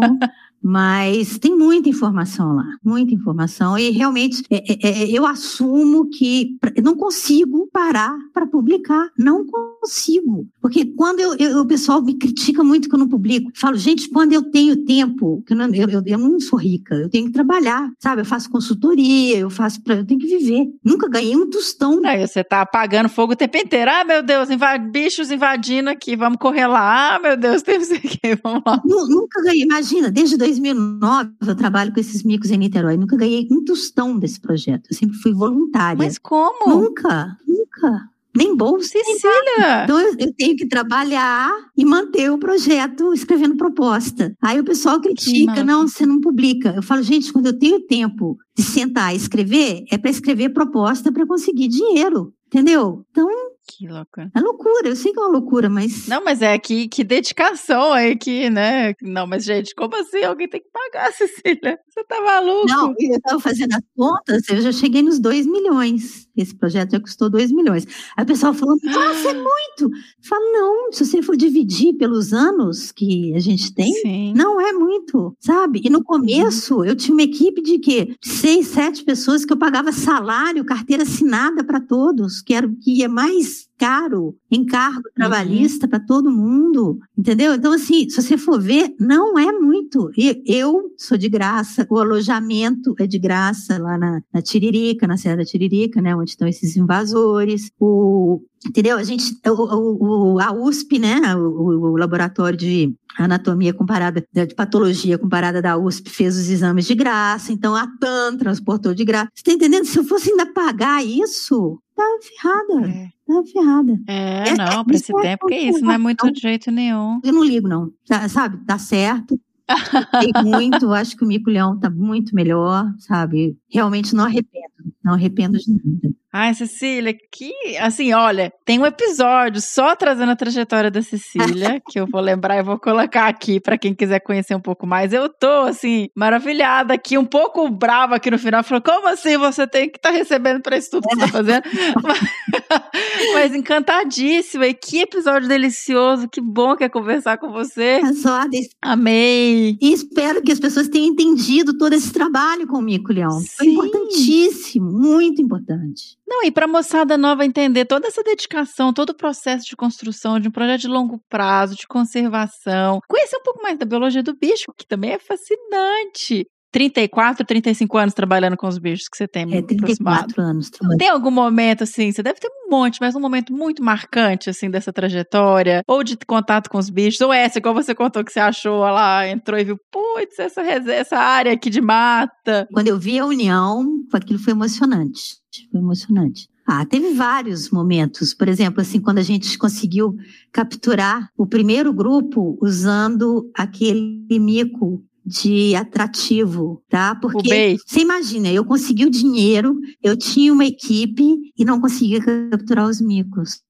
Mas tem muita informação lá, muita informação. E realmente é, é, é, eu assumo que não consigo parar para publicar. Não consigo. Porque quando eu, eu- o pessoal me critica muito que eu não publico, falo, gente, quando eu tenho tempo, que eu não, eu, eu- não sou rica, eu tenho que trabalhar, sabe? Eu faço consultoria, eu faço. Pra, eu tenho que viver. Nunca ganhei um tostão
Aí você tá apagando fogo o tempo inteiro. Ah, meu Deus, inva- bichos invadindo aqui, vamos correr lá. Ah, meu Deus, (laughs) temos aqui, vamos lá.
Nu- Nunca ganhei, imagina, desde 2009 eu trabalho com esses micos em Niterói, nunca ganhei um tostão desse projeto, eu sempre fui voluntária.
Mas como?
Nunca, nunca, nem bolsa.
Cecília!
Então eu, eu tenho que trabalhar e manter o projeto escrevendo proposta. Aí o pessoal critica, não, você não publica. Eu falo, gente, quando eu tenho tempo de sentar e escrever, é para escrever proposta para conseguir dinheiro, entendeu? Então
Que loucura.
é loucura, eu sei que é uma loucura, mas
Não, mas é que, que dedicação aí que, né? Não, mas gente, como assim? Alguém tem que pagar, (laughs) Cecília. Você tá maluco?
Não, eu estava fazendo as contas, eu já cheguei nos 2 milhões. Esse projeto já custou 2 milhões. Aí o pessoal falou, nossa, é muito. Eu falo, não, se você for dividir pelos anos que a gente tem,
Sim.
não é muito, sabe? E no começo, eu tinha uma equipe de quê? Seis, sete pessoas que eu pagava salário, carteira assinada para todos, que era o que ia mais caro, encargo trabalhista para todo mundo, entendeu? Então, assim, se você for ver, não é muito. E eu sou de graça, o alojamento é de graça lá na, na Tiririca, na Serra da Tiririca, né? Onde estão esses invasores. O, entendeu? A gente, o, o- a USP, né? O, o- o laboratório de anatomia comparada, de patologia comparada da USP, fez os exames de graça, então a TAM transportou de graça. Você tá entendendo? Se eu fosse ainda pagar isso, tá ferrada,
É,
tá ferrada.
É,
É,
não, pra
isso
esse
é
tempo, que isso, não é muito de jeito nenhum.
Eu não ligo, não. Sabe, dá certo. (laughs) Muito, acho que o Mico Leão tá muito melhor, sabe? Realmente não arrependo, não arrependo de nada.
Ai, Cecília, que. Assim, olha, tem um episódio só trazendo a trajetória da Cecília, (laughs) que eu vou lembrar e vou colocar aqui pra quem quiser conhecer um pouco mais. Eu tô, assim, maravilhada aqui, um pouco brava aqui no final. Falou, como assim você tem que estar recebendo pra isso tudo que você tá fazendo? (laughs) Mas, (laughs) Mas encantadíssima. E que episódio delicioso. Que bom que é conversar com você.
As ordens.
Amei.
E espero que as pessoas tenham entendido todo esse trabalho com o Mico Leão. Foi
Sim.
importantíssimo, muito importante.
Não, e para a moçada nova entender toda essa dedicação, todo o processo de construção de um projeto de longo prazo, de conservação, conhecer um pouco mais da biologia do bicho, que também é fascinante. 34, 35 anos trabalhando com os bichos que você tem,
É
muito aproximado.
34 anos trabalhando.
Tem algum momento, assim, você deve ter um monte, mas um momento muito marcante, assim, dessa trajetória, ou de contato com os bichos, ou essa, igual você contou que você achou, olha lá, entrou e viu, putz, essa, essa área aqui de mata.
Quando eu vi a união, aquilo foi emocionante. Foi emocionante. Ah, teve vários momentos. Por exemplo, assim, quando a gente conseguiu capturar o primeiro grupo usando aquele mico de atrativo, tá? Porque você imagina, eu consegui o dinheiro, eu tinha uma equipe e não conseguia capturar os micos.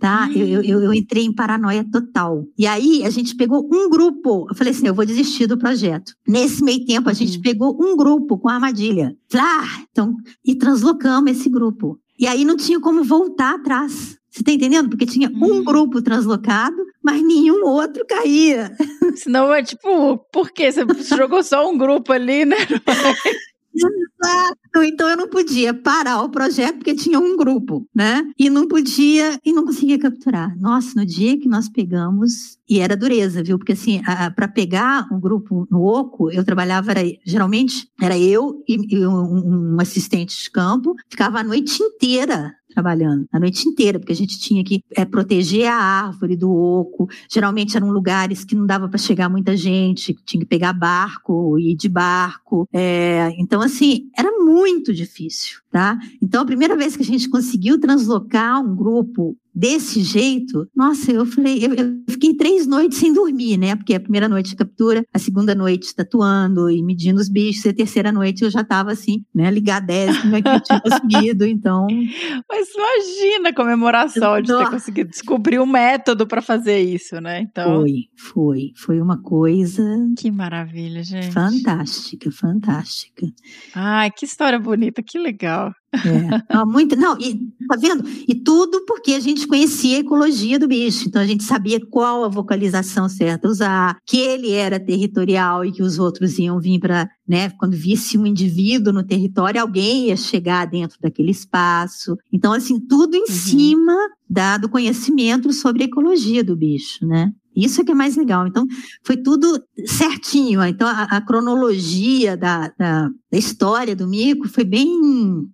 Tá? Eu, eu, eu- eu entrei em paranoia total. E aí a gente pegou um grupo. Eu falei assim: eu vou desistir do projeto. Nesse meio tempo, a gente
Uhum.
pegou um grupo com a armadilha. Ah, então, e translocamos esse grupo. E aí não tinha como voltar atrás. Você tá entendendo? Porque tinha um
Uhum.
grupo translocado, mas nenhum outro caía.
Senão é tipo, por quê? Você jogou só um grupo ali, né? (laughs)
Exato. Então eu não podia parar o projeto porque tinha um grupo, né? E não podia e não conseguia capturar. Nossa, no dia que nós pegamos e era dureza, viu? Porque assim, para pegar um grupo no oco, eu trabalhava era, geralmente era eu e, e um, um assistente de campo, ficava a noite inteira trabalhando, a noite inteira, porque a gente tinha que é, proteger a árvore do oco. Geralmente eram lugares que não dava para chegar muita gente, tinha que pegar barco, ir de barco. É, então, assim, era muito difícil, tá? Então, a primeira vez que a gente conseguiu translocar um grupo desse jeito, nossa, eu falei, eu, eu, fiquei três noites sem dormir, né? Porque a primeira noite de captura, a segunda noite tatuando e medindo os bichos, e a terceira noite eu já estava assim, né, ligadésima como é que eu tinha conseguido, então. (laughs)
Mas imagina a comemoração de ter conseguido descobrir o método para fazer isso, né? Então,
Foi, foi, foi uma coisa
que maravilha, gente.
fantástica, fantástica.
Ai, que história bonita, que legal.
É. (laughs) Não, muito, não, e tá vendo? E tudo porque a gente conhecia a ecologia do bicho, então a gente sabia qual a vocalização certa usar, que ele era territorial e que os outros iam vir para, né, quando visse um indivíduo no território, alguém ia chegar dentro daquele espaço. Então, assim, tudo em cima da, do conhecimento sobre a ecologia do bicho, né? Isso é que é mais legal. Então, foi tudo certinho. Então, a, a cronologia da, da, da história do mico foi bem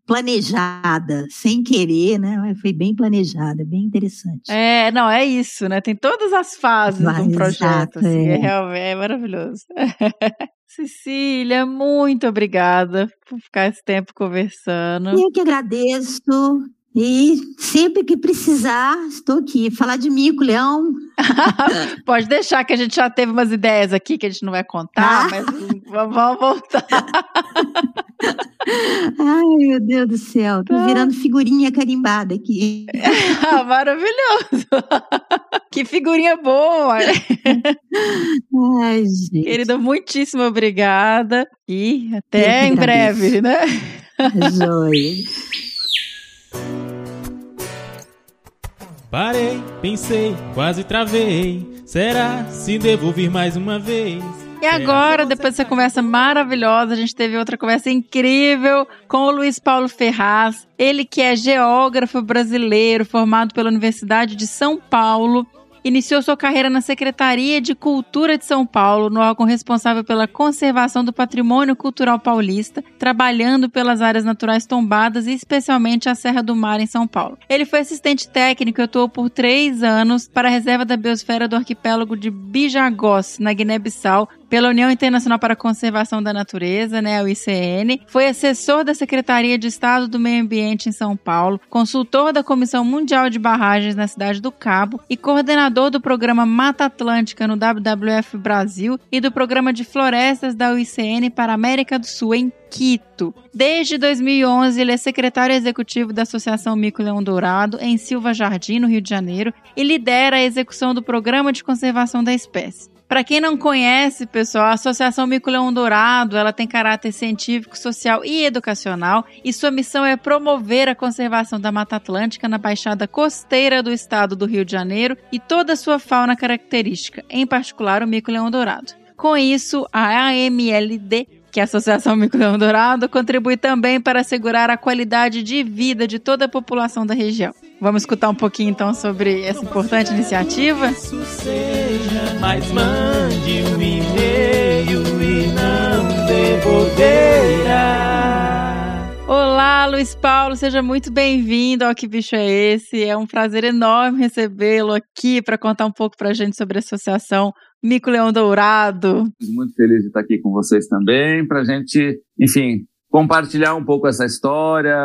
planejada, sem querer, né? Mas Foi bem planejada, bem interessante.
É, não, é isso, né? Tem todas as fases um
Vai,
projeto,
exato,
assim, é,
é.
é maravilhoso. (laughs) Cecília, muito obrigada por ficar esse tempo conversando.
Eu que agradeço. E sempre que precisar, estou aqui. Falar de mico, leão. (laughs)
Pode deixar que a gente já teve umas ideias aqui que a gente não vai contar,
Ah.
mas vamos voltar. (laughs)
Ai, meu Deus do céu. Tô
Tá.
virando figurinha carimbada aqui. (laughs)
Ah, Maravilhoso! Que figurinha boa!
Ai, gente.
Querida, muitíssimo obrigada e até em breve, né?
Joia.
Parei, pensei, quase travei. Será se devo vir mais uma vez?
E agora, depois dessa conversa maravilhosa, a gente teve outra conversa incrível com o Luiz Paulo Ferraz. Ele que é geógrafo brasileiro, formado pela Universidade de São Paulo. Iniciou sua carreira na Secretaria de Cultura de São Paulo, no órgão responsável pela conservação do patrimônio cultural paulista, trabalhando pelas áreas naturais tombadas e especialmente a Serra do Mar em São Paulo. Ele foi assistente técnico e atuou por três anos para a Reserva da Biosfera do Arquipélago de Bijagós, na Guiné-Bissau, pela União Internacional para a Conservação da Natureza, né, a UICN, foi assessor da Secretaria de Estado do Meio Ambiente em São Paulo, consultor da Comissão Mundial de Barragens na cidade do Cabo e coordenador do programa Mata Atlântica no WWF Brasil e do programa de florestas da UICN para a América do Sul em Quito. Desde 2011, ele é secretário executivo da Associação Mico Leão Dourado em Silva Jardim, no Rio de Janeiro, e lidera a execução do Programa de Conservação da Espécie. Para quem não conhece, pessoal, a Associação Mico Leão Dourado, ela tem caráter científico, social e educacional, e sua missão é promover a conservação da Mata Atlântica na Baixada Costeira do estado do Rio de Janeiro e toda a sua fauna característica, em particular o mico leão dourado. Com isso, a AMLD que a Associação Micro Dourado contribui também para assegurar a qualidade de vida de toda a população da região. Vamos escutar um pouquinho então sobre essa importante iniciativa?
Isso seja, mas mande um e-mail e não devolverá.
Olá, Luiz Paulo, seja muito bem-vindo ao Que Bicho é Esse? É um prazer enorme recebê-lo aqui para contar um pouco para a gente sobre a associação Mico Leão Dourado.
Muito feliz de estar aqui com vocês também, para a gente, enfim, compartilhar um pouco essa história,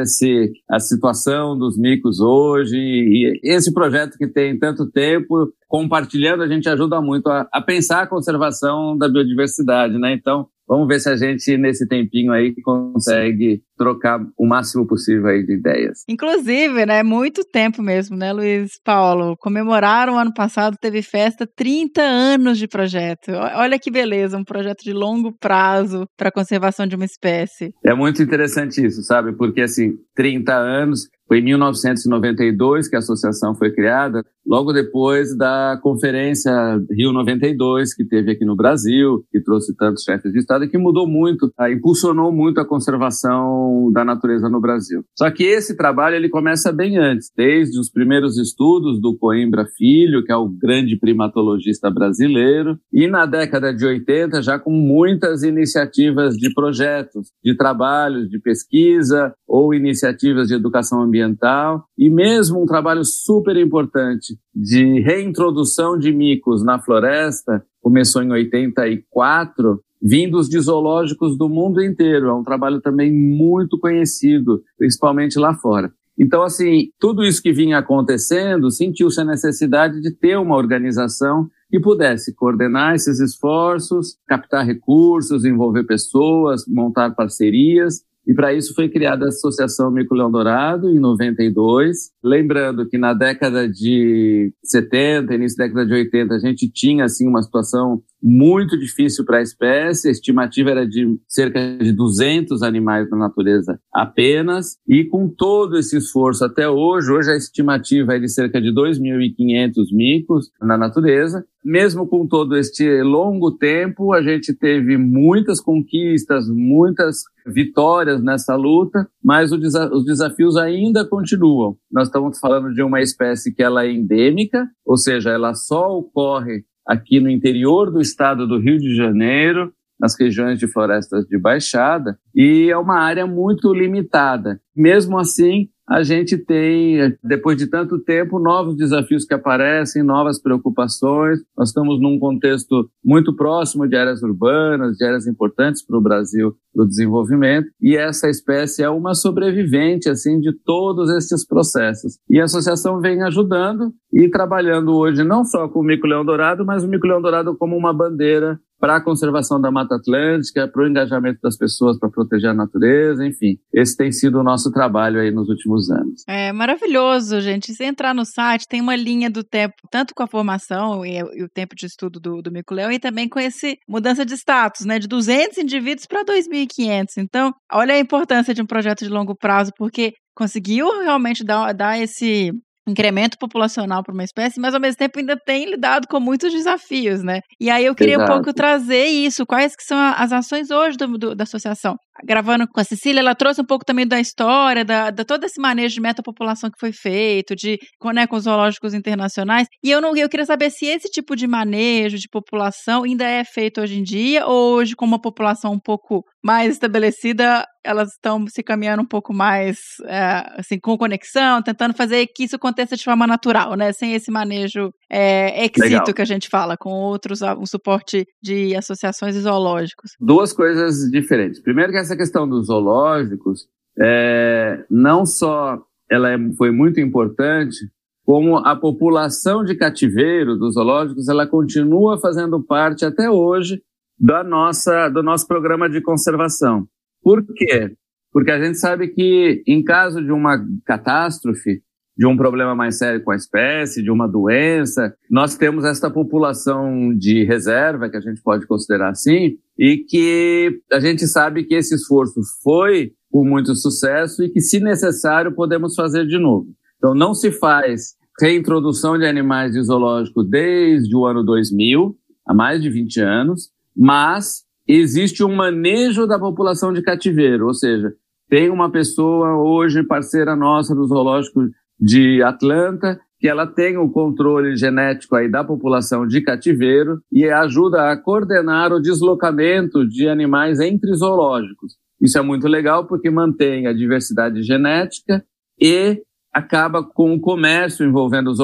esse, a situação dos micos hoje e esse projeto que tem tanto tempo, compartilhando a gente ajuda muito a, a pensar a conservação da biodiversidade, né? Então, Vamos ver se a gente, nesse tempinho aí, consegue trocar o máximo possível aí de ideias.
Inclusive, né, muito tempo mesmo, né, Luiz Paulo? Comemoraram ano passado, teve festa, 30 anos de projeto. Olha que beleza, um projeto de longo prazo para a conservação de uma espécie.
É muito interessante isso, sabe? Porque, assim, 30 anos, foi em 1992 que a associação foi criada, logo depois da conferência Rio 92, que teve aqui no Brasil, que trouxe tantos chefes de Estado e que mudou muito, tá? impulsionou muito a conservação da natureza no Brasil. Só que esse trabalho ele começa bem antes, desde os primeiros estudos do Coimbra Filho, que é o grande primatologista brasileiro, e na década de 80 já com muitas iniciativas de projetos, de trabalhos, de pesquisa ou iniciativas de educação ambiental ambiental e mesmo um trabalho super importante de reintrodução de micos na floresta, começou em 84, vindos de zoológicos do mundo inteiro. É um trabalho também muito conhecido, principalmente lá fora. Então, assim, tudo isso que vinha acontecendo, sentiu-se a necessidade de ter uma organização que pudesse coordenar esses esforços, captar recursos, envolver pessoas, montar parcerias e para isso foi criada a Associação Mico Dourado, em 92. Lembrando que na década de 70, início da década de 80, a gente tinha assim uma situação muito difícil para a espécie. A estimativa era de cerca de 200 animais na natureza apenas. E com todo esse esforço até hoje, hoje a estimativa é de cerca de 2.500 micos na natureza. Mesmo com todo este longo tempo, a gente teve muitas conquistas, muitas vitórias nessa luta, mas os desafios ainda continuam. Nós estamos falando de uma espécie que ela é endêmica, ou seja, ela só ocorre aqui no interior do estado do Rio de Janeiro, nas regiões de florestas de baixada, e é uma área muito limitada. Mesmo assim, a gente tem, depois de tanto tempo, novos desafios que aparecem, novas preocupações. Nós estamos num contexto muito próximo de áreas urbanas, de áreas importantes para o Brasil, para o desenvolvimento, e essa espécie é uma sobrevivente, assim, de todos esses processos. E a associação vem ajudando e trabalhando hoje não só com o mico-leão dourado, mas o mico-leão dourado como uma bandeira para a conservação da Mata Atlântica, para o engajamento das pessoas para proteger a natureza, enfim. Esse tem sido o nosso trabalho aí nos últimos anos.
É maravilhoso, gente. Se entrar no site, tem uma linha do tempo, tanto com a formação e, e o tempo de estudo do, do Mico-Leão, e também com esse mudança de status, né? De 200 indivíduos para 2.500. Então, olha a importância de um projeto de longo prazo, porque conseguiu realmente dar, dar esse incremento populacional para uma espécie, mas ao mesmo tempo ainda tem lidado com muitos desafios, né? E aí eu queria Exato. um pouco trazer isso, quais que são as ações hoje do, do, da associação. Gravando com a Cecília, ela trouxe um pouco também da história, da, da todo esse manejo de metapopulação que foi feito, de né, com os zoológicos internacionais. E eu não eu queria saber se esse tipo de manejo de população ainda é feito hoje em dia, ou hoje, com uma população um pouco mais estabelecida, elas estão se caminhando um pouco mais é, assim, com conexão, tentando fazer que isso aconteça de forma natural, né? Sem esse manejo é, exito que a gente fala, com outros, um suporte de associações zoológicos.
Duas coisas diferentes. Primeiro que essa questão dos zoológicos, é, não só ela é, foi muito importante, como a população de cativeiro dos zoológicos, ela continua fazendo parte até hoje da nossa, do nosso programa de conservação. Por quê? Porque a gente sabe que, em caso de uma catástrofe, de um problema mais sério com a espécie, de uma doença. Nós temos esta população de reserva, que a gente pode considerar assim, e que a gente sabe que esse esforço foi com muito sucesso e que, se necessário, podemos fazer de novo. Então, não se faz reintrodução de animais de zoológico desde o ano 2000, há mais de 20 anos, mas existe um manejo da população de cativeiro, ou seja, tem uma pessoa hoje parceira nossa do zoológico de Atlanta que ela tem o controle genético aí da população de cativeiro e ajuda a coordenar o deslocamento de animais entre zoológicos. Isso é muito legal porque mantém a diversidade genética e acaba com o comércio envolvendo os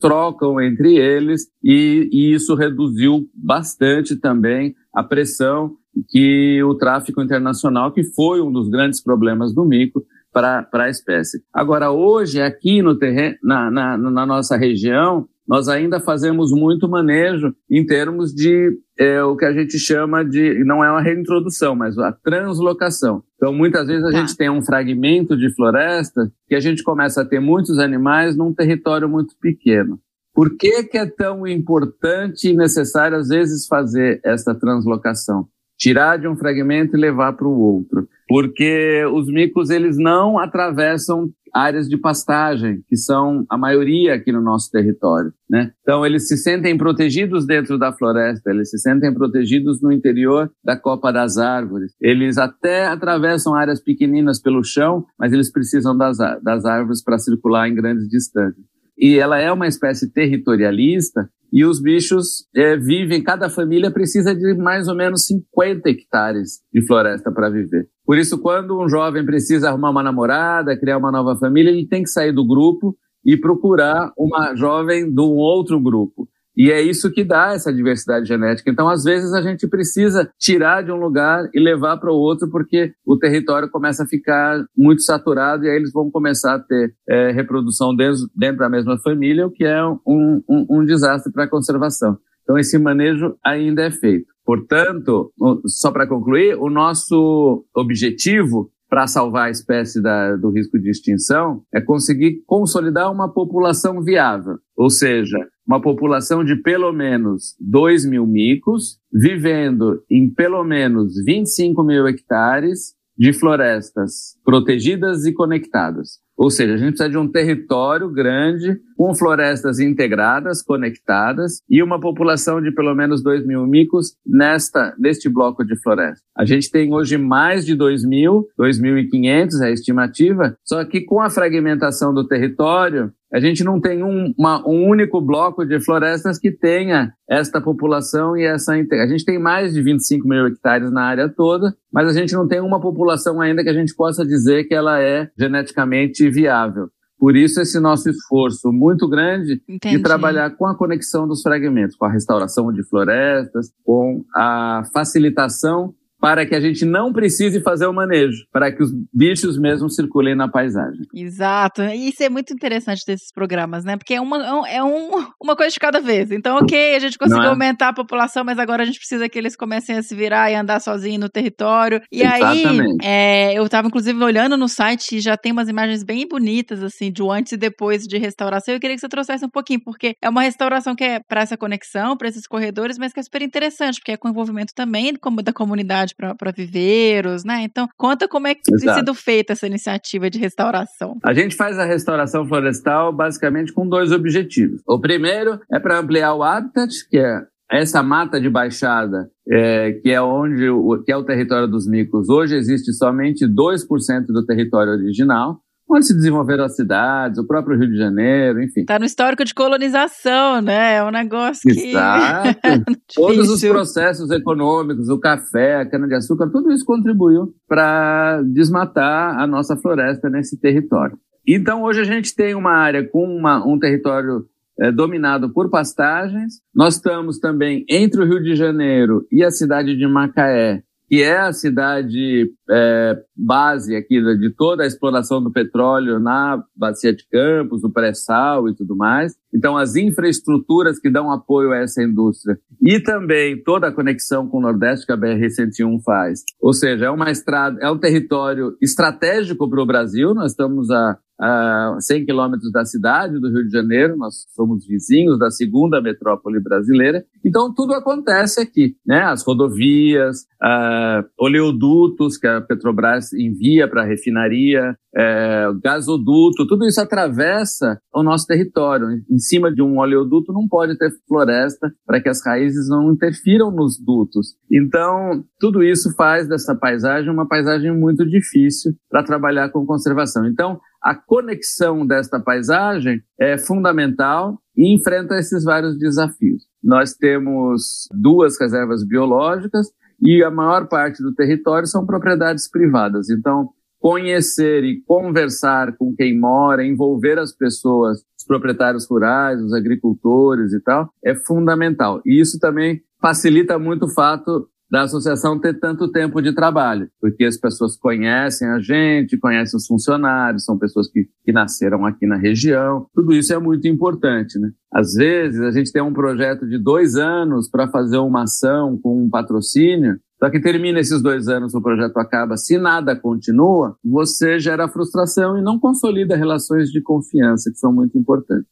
trocam entre eles e, e isso reduziu bastante também a pressão que o tráfico internacional, que foi um dos grandes problemas do mico para a espécie. Agora, hoje, aqui no terreno, na, na, na nossa região, nós ainda fazemos muito manejo em termos de é, o que a gente chama de, não é uma reintrodução, mas a translocação. Então, muitas vezes a tá. gente tem um fragmento de floresta que a gente começa a ter muitos animais num território muito pequeno. Por que, que é tão importante e necessário, às vezes, fazer essa translocação? Tirar de um fragmento e levar para o outro. Porque os micos, eles não atravessam áreas de pastagem, que são a maioria aqui no nosso território. Né? Então, eles se sentem protegidos dentro da floresta, eles se sentem protegidos no interior da copa das árvores. Eles até atravessam áreas pequeninas pelo chão, mas eles precisam das, das árvores para circular em grandes distâncias. E ela é uma espécie territorialista, e os bichos é, vivem, cada família precisa de mais ou menos 50 hectares de floresta para viver. Por isso, quando um jovem precisa arrumar uma namorada, criar uma nova família, ele tem que sair do grupo e procurar uma jovem de um outro grupo. E é isso que dá essa diversidade genética. Então, às vezes, a gente precisa tirar de um lugar e levar para o outro, porque o território começa a ficar muito saturado e aí eles vão começar a ter é, reprodução dentro, dentro, da mesma família, o que é um, um, um desastre para a conservação. Então, esse manejo ainda é feito. Portanto, só para concluir, o nosso objetivo para salvar a espécie da, do risco de extinção é conseguir consolidar uma população viável, ou seja, uma população de pelo menos 2 mil micos, vivendo em pelo menos 25 mil hectares de florestas protegidas e conectadas. Ou seja, a gente precisa de um território grande, com florestas integradas, conectadas, e uma população de pelo menos 2 mil micos nesta, neste bloco de floresta. A gente tem hoje mais de 2 mil, 2.500 é a estimativa, só que com a fragmentação do território, a gente não tem um, uma, um único bloco de florestas que tenha esta população e essa. A gente tem mais de 25 mil hectares na área toda, mas a gente não tem uma população ainda que a gente possa dizer que ela é geneticamente viável. Por isso, esse nosso esforço muito grande Entendi. de trabalhar com a conexão dos fragmentos, com a restauração de florestas, com a facilitação para que a gente não precise fazer o manejo, para que os bichos mesmo circulem na paisagem.
Exato. Isso é muito interessante desses programas, né? Porque é uma, é um, uma coisa de cada vez. Então, ok, a gente conseguiu é? aumentar a população, mas agora a gente precisa que eles comecem a se virar e andar sozinhos no território. E Exatamente. aí, é, eu estava inclusive olhando no site e já tem umas imagens bem bonitas, assim, de antes e depois de restauração. Eu queria que você trouxesse um pouquinho, porque é uma restauração que é para essa conexão, para esses corredores, mas que é super interessante, porque é com envolvimento também como da comunidade para viveiros, né? Então, conta como é que Exato. tem sido feita essa iniciativa de restauração.
A gente faz a restauração florestal basicamente com dois objetivos. O primeiro é para ampliar o habitat, que é essa mata de baixada, é, que é onde o, que é o território dos micos, hoje existe somente 2% do território original onde se desenvolveram as cidades, o próprio Rio de Janeiro, enfim.
Está no histórico de colonização, né? É um negócio que.
Exato. (laughs) Todos os processos econômicos, o café, a cana-de-açúcar, tudo isso contribuiu para desmatar a nossa floresta nesse território. Então, hoje a gente tem uma área com uma, um território é, dominado por pastagens. Nós estamos também entre o Rio de Janeiro e a cidade de Macaé, que é a cidade é, base aqui de toda a exploração do petróleo na bacia de Campos, o pré-sal e tudo mais. Então, as infraestruturas que dão apoio a essa indústria e também toda a conexão com o Nordeste que a BR-101 faz. Ou seja, é uma estrada, é um território estratégico para o Brasil. Nós estamos a a 100 quilômetros da cidade do Rio de Janeiro, nós somos vizinhos da segunda metrópole brasileira, então tudo acontece aqui, né? As rodovias, uh, oleodutos que a Petrobras envia para a refinaria, é, gasoduto, tudo isso atravessa o nosso território. Em cima de um oleoduto não pode ter floresta para que as raízes não interfiram nos dutos. Então, tudo isso faz dessa paisagem uma paisagem muito difícil para trabalhar com conservação. Então, a conexão desta paisagem é fundamental e enfrenta esses vários desafios. Nós temos duas reservas biológicas e a maior parte do território são propriedades privadas. Então, conhecer e conversar com quem mora, envolver as pessoas, os proprietários rurais, os agricultores e tal, é fundamental. E isso também facilita muito o fato da associação ter tanto tempo de trabalho, porque as pessoas conhecem a gente, conhecem os funcionários, são pessoas que, que nasceram aqui na região. Tudo isso é muito importante, né? Às vezes a gente tem um projeto de dois anos para fazer uma ação com um patrocínio só que termina esses dois anos, o projeto acaba, se nada continua, você gera frustração e não consolida relações de confiança, que são muito importantes.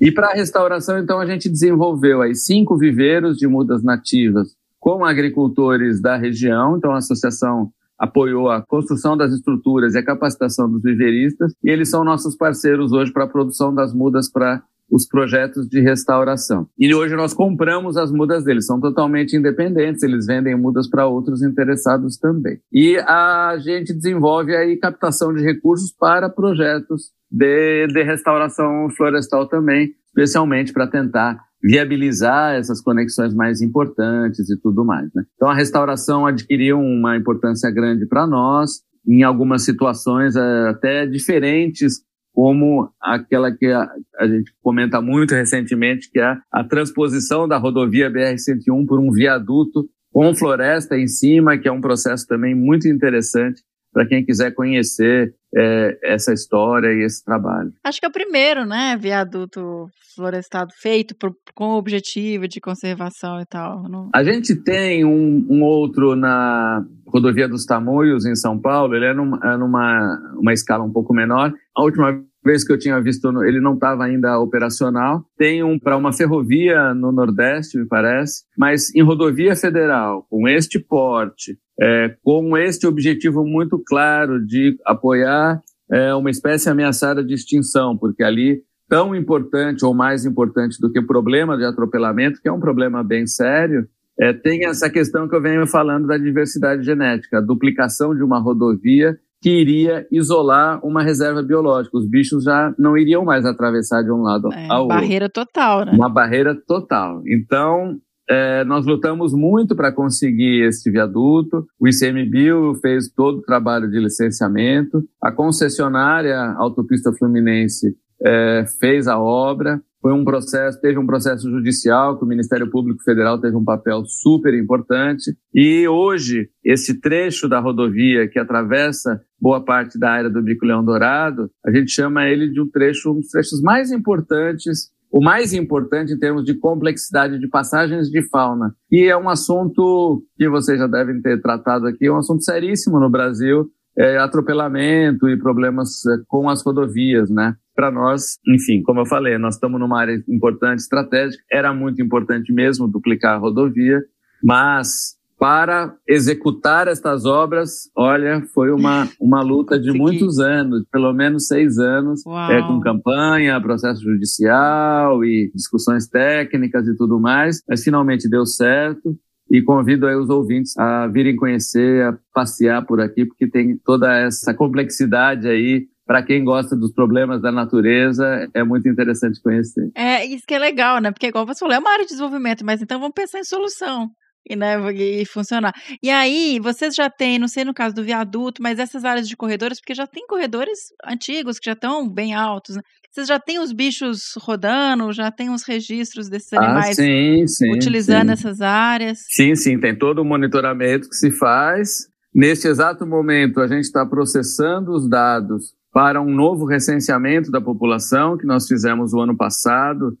E para a restauração, então, a gente desenvolveu aí cinco viveiros de mudas nativas com agricultores da região. Então, a associação apoiou a construção das estruturas e a capacitação dos viveiristas, e eles são nossos parceiros hoje para a produção das mudas para os projetos de restauração. E hoje nós compramos as mudas deles, são totalmente independentes, eles vendem mudas para outros interessados também. E a gente desenvolve aí captação de recursos para projetos de, de restauração florestal também, especialmente para tentar viabilizar essas conexões mais importantes e tudo mais. Né? Então a restauração adquiriu uma importância grande para nós, em algumas situações eh, até diferentes como aquela que a, a, gente comenta muito recentemente, que é a transposição da rodovia BR-101 por um viaduto com floresta em cima, que é um processo também muito interessante para quem quiser conhecer é, essa história e esse trabalho.
Acho que é o primeiro, né, viaduto florestado feito por, com o objetivo de conservação e tal. Não...
A gente tem um, um, outro na rodovia dos Tamoios, em São Paulo, ele é numa, é numa uma escala um pouco menor. A última vez que eu tinha visto, ele não estava ainda operacional. Tem um para uma ferrovia no Nordeste, me parece, mas em rodovia federal, com este porte, é, com este objetivo muito claro de apoiar é, uma espécie ameaçada de extinção, porque ali tão importante ou mais importante do que o problema de atropelamento, que é um problema bem sério, é, tem essa questão que eu venho falando da diversidade genética, a duplicação de uma rodovia que iria isolar uma reserva biológica. Os bichos já não iriam mais atravessar de um lado é, ao
outro. Barreira total, né?
Uma barreira total. Então, é, nós lutamos muito para conseguir esse viaduto. O ICMBio fez todo o trabalho de licenciamento. A concessionária Autopista Fluminense é, fez a obra. Foi um processo, teve um processo judicial que o Ministério Público Federal teve um papel super importante. E hoje, esse trecho da rodovia que atravessa boa parte da área do Bico Leão Dourado, a gente chama ele de um trecho, um dos trechos mais importantes o mais importante em termos de complexidade de passagens de fauna. E é um assunto que vocês já devem ter tratado aqui, é um assunto seríssimo no Brasil, é, atropelamento e problemas é, com as rodovias, né? Para nós, enfim, como eu falei, nós estamos numa área importante, estratégica, era muito importante mesmo duplicar a rodovia, mas para executar estas obras, olha, foi uma, uma luta de muitos anos, pelo menos seis anos, é, com campanha, processo judicial e discussões técnicas e tudo mais, mas finalmente deu certo e convido aí os ouvintes a virem conhecer, a passear por aqui, porque tem toda essa complexidade aí. Para quem gosta dos problemas da natureza, é muito interessante conhecer.
É, isso que é legal, né? Porque, igual você falou, é uma área de desenvolvimento, mas então vamos pensar em solução e, né, e funcionar. E aí, vocês já têm, não sei no caso do viaduto, mas essas áreas de corredores, porque já tem corredores antigos que já estão bem altos, né? Vocês já têm os bichos rodando, já tem os registros desses ah, animais
ah, sim, sim,
utilizando
sim.
essas áreas?
Sim, sim, tem todo o monitoramento que se faz. Neste exato momento, a gente está processando os dados para um novo recenseamento da população que nós fizemos o ano passado,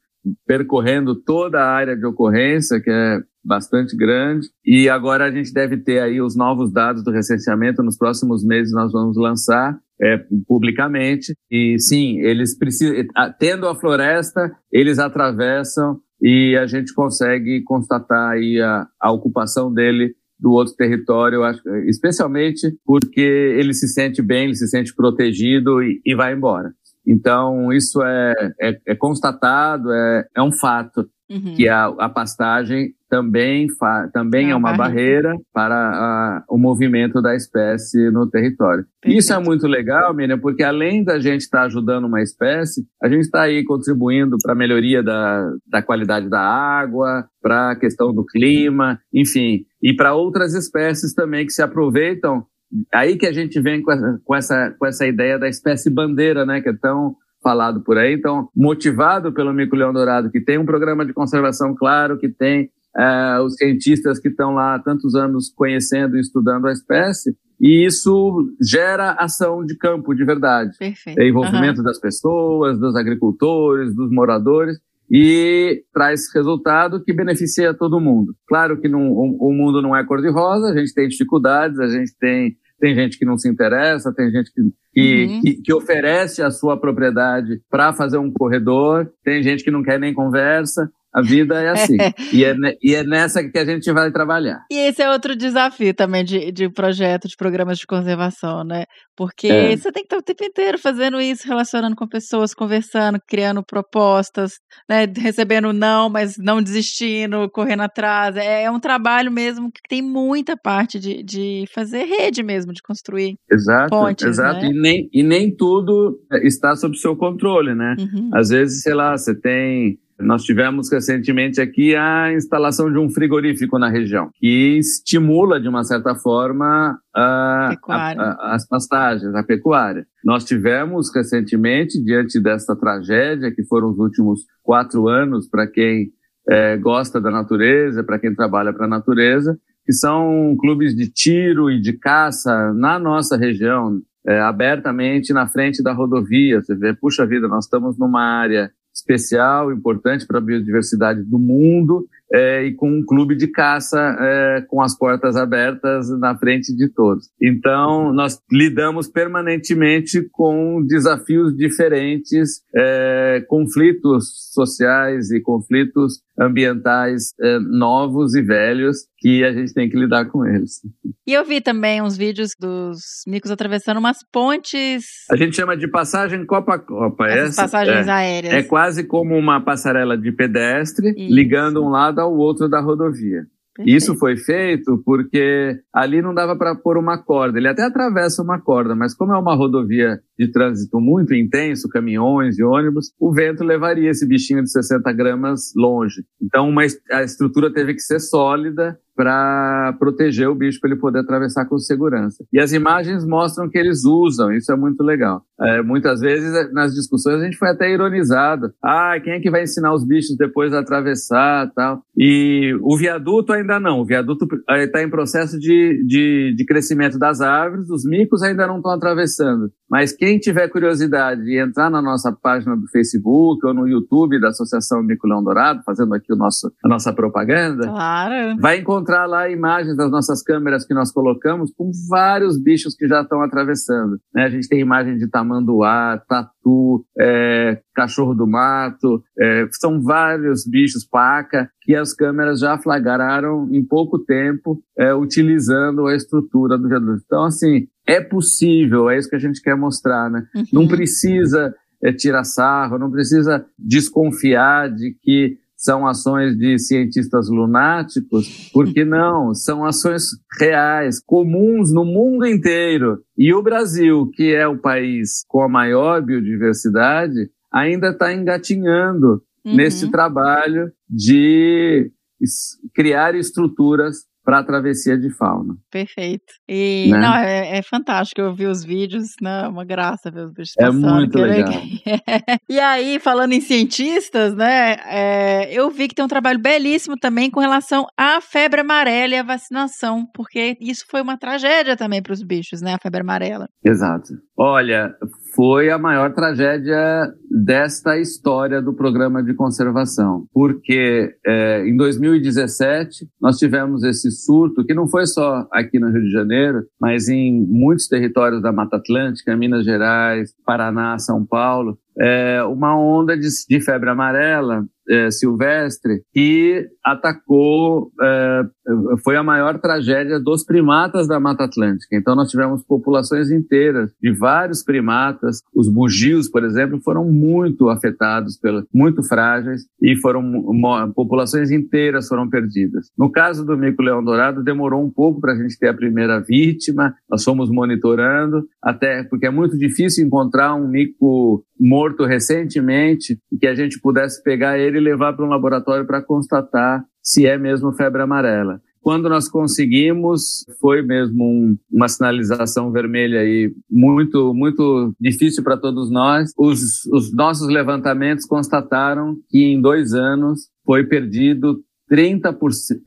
percorrendo toda a área de ocorrência, que é bastante grande. E agora a gente deve ter aí os novos dados do recenseamento. Nos próximos meses nós vamos lançar é, publicamente. E sim, eles precisam, tendo a floresta, eles atravessam e a gente consegue constatar aí a, a ocupação dele do outro território, acho, especialmente porque ele se sente bem, ele se sente protegido e, e vai embora. Então, isso é, é, é constatado, é, é um fato uhum. que a, a pastagem também, também é, é uma barreira, barreira para a, o movimento da espécie no território. Perfeito. Isso é muito legal, Miriam, porque além da gente estar tá ajudando uma espécie, a gente está aí contribuindo para a melhoria da, da qualidade da água, para a questão do clima, enfim, e para outras espécies também que se aproveitam. Aí que a gente vem com essa, com essa, com essa ideia da espécie bandeira, né, que é tão falado por aí. Então, motivado pelo mico-leão dourado, que tem um programa de conservação claro, que tem é, os cientistas que estão lá há tantos anos conhecendo e estudando a espécie, e isso gera ação de campo de verdade.
Perfeito.
É envolvimento uhum. das pessoas, dos agricultores, dos moradores, e traz resultado que beneficia todo mundo. Claro que não, o, o mundo não é cor-de-rosa, a gente tem dificuldades, a gente tem tem gente que não se interessa, tem gente que, que, uhum. que, que, oferece a sua propriedade para fazer um corredor, tem gente que não quer nem conversa. A vida é assim. (laughs) e, é, e é nessa que a gente vai trabalhar.
E esse é outro desafio também de, de projeto, de programas de conservação, né? Porque é. você tem que estar o tempo inteiro fazendo isso, relacionando com pessoas, conversando, criando propostas, né? recebendo não, mas não desistindo, correndo atrás. É, é um trabalho mesmo que tem muita parte de, de fazer rede mesmo, de construir
exato,
pontes.
Exato,
né?
e, nem, e nem tudo está sob seu controle, né? Uhum. Às vezes, sei lá, você tem nós tivemos recentemente aqui a instalação de um frigorífico na região, que estimula, de uma certa forma, a, a, a, as pastagens, a pecuária. Nós tivemos recentemente, diante dessa tragédia, que foram os últimos quatro anos para quem é, gosta da natureza, para quem trabalha para a natureza, que são clubes de tiro e de caça na nossa região, é, abertamente na frente da rodovia. Você vê, puxa vida, nós estamos numa área especial, importante para a biodiversidade do mundo, é, e com um clube de caça é, com as portas abertas na frente de todos. Então, nós lidamos permanentemente com desafios diferentes, é, conflitos sociais e conflitos ambientais é, novos e velhos que a gente tem que lidar com eles.
E eu vi também uns vídeos dos micos atravessando umas pontes.
A gente chama de passagem copa a copa.
Essa, passagens é, aéreas.
É quase como uma passarela de pedestre Isso. ligando um lado ao outro da rodovia. Perfeito. Isso foi feito porque ali não dava para pôr uma corda. Ele até atravessa uma corda, mas como é uma rodovia de trânsito muito intenso, caminhões e ônibus, o vento levaria esse bichinho de 60 gramas longe. Então uma, a estrutura teve que ser sólida para proteger o bicho para ele poder atravessar com segurança. E as imagens mostram que eles usam, isso é muito legal. É, muitas vezes nas discussões a gente foi até ironizado. Ah, quem é que vai ensinar os bichos depois a atravessar tal? E o viaduto ainda não. O viaduto está em processo de, de, de crescimento das árvores, os micos ainda não estão atravessando. Mas quem tiver curiosidade de entrar na nossa página do Facebook ou no YouTube da Associação Mico-Leão Dourado, fazendo aqui o nosso, a nossa propaganda,
claro.
vai encontrar lá imagens das nossas câmeras que nós colocamos com vários bichos que já estão atravessando. Né? A gente tem imagem de tamanduá, tatu, é, cachorro do mato, é, são vários bichos, paca, que as câmeras já flagraram em pouco tempo, é, utilizando a estrutura do viaduto. Então, assim, é possível, é isso que a gente quer mostrar, né? Uhum. Não precisa é, tirar sarro, não precisa desconfiar de que são ações de cientistas lunáticos, porque não, são ações reais, comuns no mundo inteiro. E o Brasil, que é o país com a maior biodiversidade, ainda está engatinhando uhum. nesse trabalho de criar estruturas para a travessia de fauna.
Perfeito. E né? não, é, é, fantástico. Eu vi os vídeos, né? Uma graça ver os bichos
É muito legal. (laughs)
e aí, falando em cientistas, né? É, eu vi que tem um trabalho belíssimo também com relação à febre amarela e à vacinação, porque isso foi uma tragédia também para os bichos, né? A febre amarela.
Exato. Olha, foi a maior tragédia desta história do programa de conservação, porque é, em 2017 nós tivemos esse surto que não foi só aqui no Rio de Janeiro, mas em muitos territórios da Mata Atlântica, Minas Gerais, Paraná, São Paulo, é, uma onda de, de febre amarela é, silvestre que atacou, é, foi a maior tragédia dos primatas da Mata Atlântica. Então nós tivemos populações inteiras de vários primatas, os bugios, por exemplo, foram muito afetados, muito frágeis e foram populações inteiras foram perdidas. No caso do mico-leão dourado demorou um pouco para a gente ter a primeira vítima, nós fomos monitorando, até porque é muito difícil encontrar um mico morto recentemente e que a gente pudesse pegar ele levar para um laboratório para constatar se é mesmo febre amarela. Quando nós conseguimos, foi mesmo um, uma sinalização vermelha aí muito, muito difícil para todos nós. Os, os nossos levantamentos constataram que em dois anos foi perdido 30%,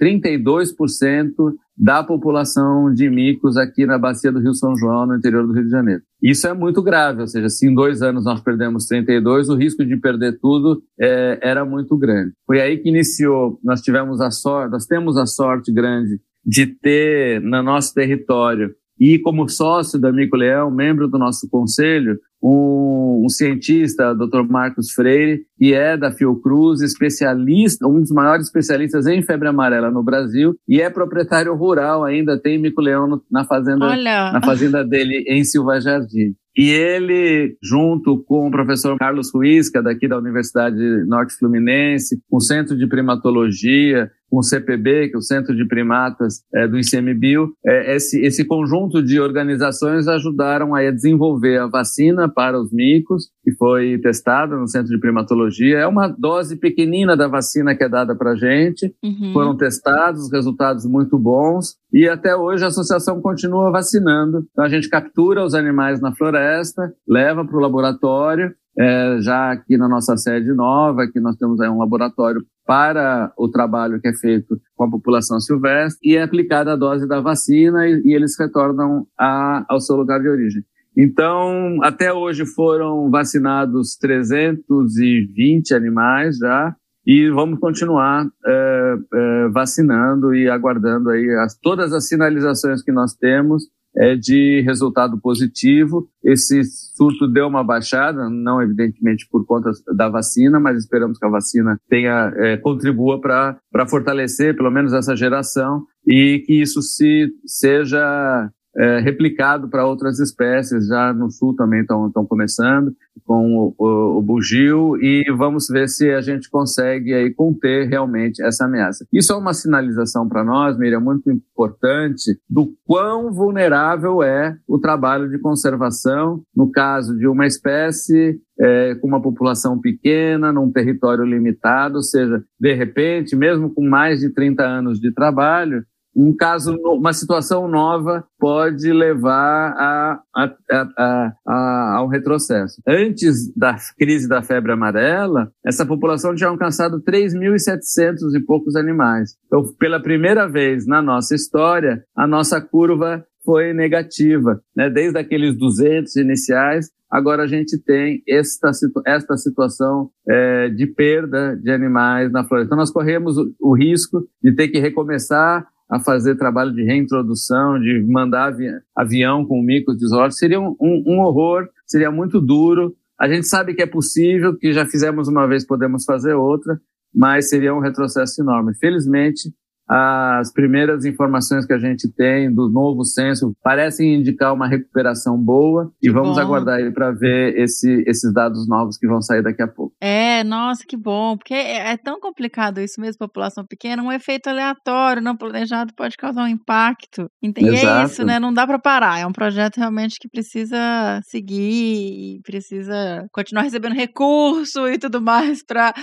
32% da população de micos aqui na bacia do Rio São João, no interior do Rio de Janeiro. Isso é muito grave, ou seja, se em dois anos nós perdemos 32, o risco de perder tudo é, era muito grande. Foi aí que iniciou, nós tivemos a sorte, nós temos a sorte grande de ter no nosso território e como sócio da Mico Leão, membro do nosso conselho, um, um, cientista, Dr. Marcos Freire, que é da Fiocruz, especialista, um dos maiores especialistas em febre amarela no Brasil, e é proprietário rural ainda, tem mico-leão na fazenda,
Olha.
na fazenda dele em Silva Jardim. E ele, junto com o professor Carlos Ruiz, que é daqui da Universidade Norte Fluminense, com o Centro de Primatologia, com o CPB, que é o Centro de Primatas é, do ICMBio, é, esse, esse conjunto de organizações ajudaram a desenvolver a vacina para os micos, que foi testada no Centro de Primatologia. É uma dose pequenina da vacina que é dada para a gente.
Uhum.
Foram testados, resultados muito bons. E até hoje a associação continua vacinando. Então a gente captura os animais na floresta, leva para o laboratório é, já aqui na nossa sede nova, que nós temos aí um laboratório para o trabalho que é feito com a população silvestre e é aplicada a dose da vacina e, e eles retornam a, ao seu lugar de origem. Então, até hoje foram vacinados 320 animais já, e vamos continuar é, é, vacinando e aguardando aí as, todas as sinalizações que nós temos é, de resultado positivo. Esse surto deu uma baixada, não evidentemente por conta da vacina, mas esperamos que a vacina tenha é, contribua para fortalecer pelo menos essa geração e que isso se seja é, replicado para outras espécies. Já no sul também estão começando com o, o, o, bugio e vamos ver se a gente consegue aí conter realmente essa ameaça. Isso é uma sinalização para nós, Miriam, muito importante do quão vulnerável é o trabalho de conservação no caso de uma espécie é, com uma população pequena, num território limitado, ou seja, de repente, mesmo com mais de 30 anos de trabalho, um caso, uma situação nova pode levar a, a, a, a, a um retrocesso. Antes da crise da febre amarela, essa população tinha alcançado 3.700 e poucos animais. Então, pela primeira vez na nossa história, a nossa curva foi negativa, né? Desde aqueles 200 iniciais, agora a gente tem esta, esta situação é, de perda de animais na floresta. Então nós corremos o, o risco de ter que recomeçar a fazer trabalho de reintrodução, de mandar avi avião com micos de isótopos, seria um, um, um, horror, seria muito duro. A gente sabe que é possível, que já fizemos uma vez, podemos fazer outra, mas seria um retrocesso enorme. Felizmente, as primeiras informações que a gente tem do novo censo parecem indicar uma recuperação boa e vamos
bom.
aguardar aí para ver esse, esses dados novos que vão sair daqui a pouco.
É, nossa, que bom, porque é, é tão complicado isso mesmo, população pequena, um efeito aleatório, não planejado pode causar um impacto. E é isso, né? Não dá para parar, é um projeto realmente que precisa seguir precisa continuar recebendo recurso e tudo mais para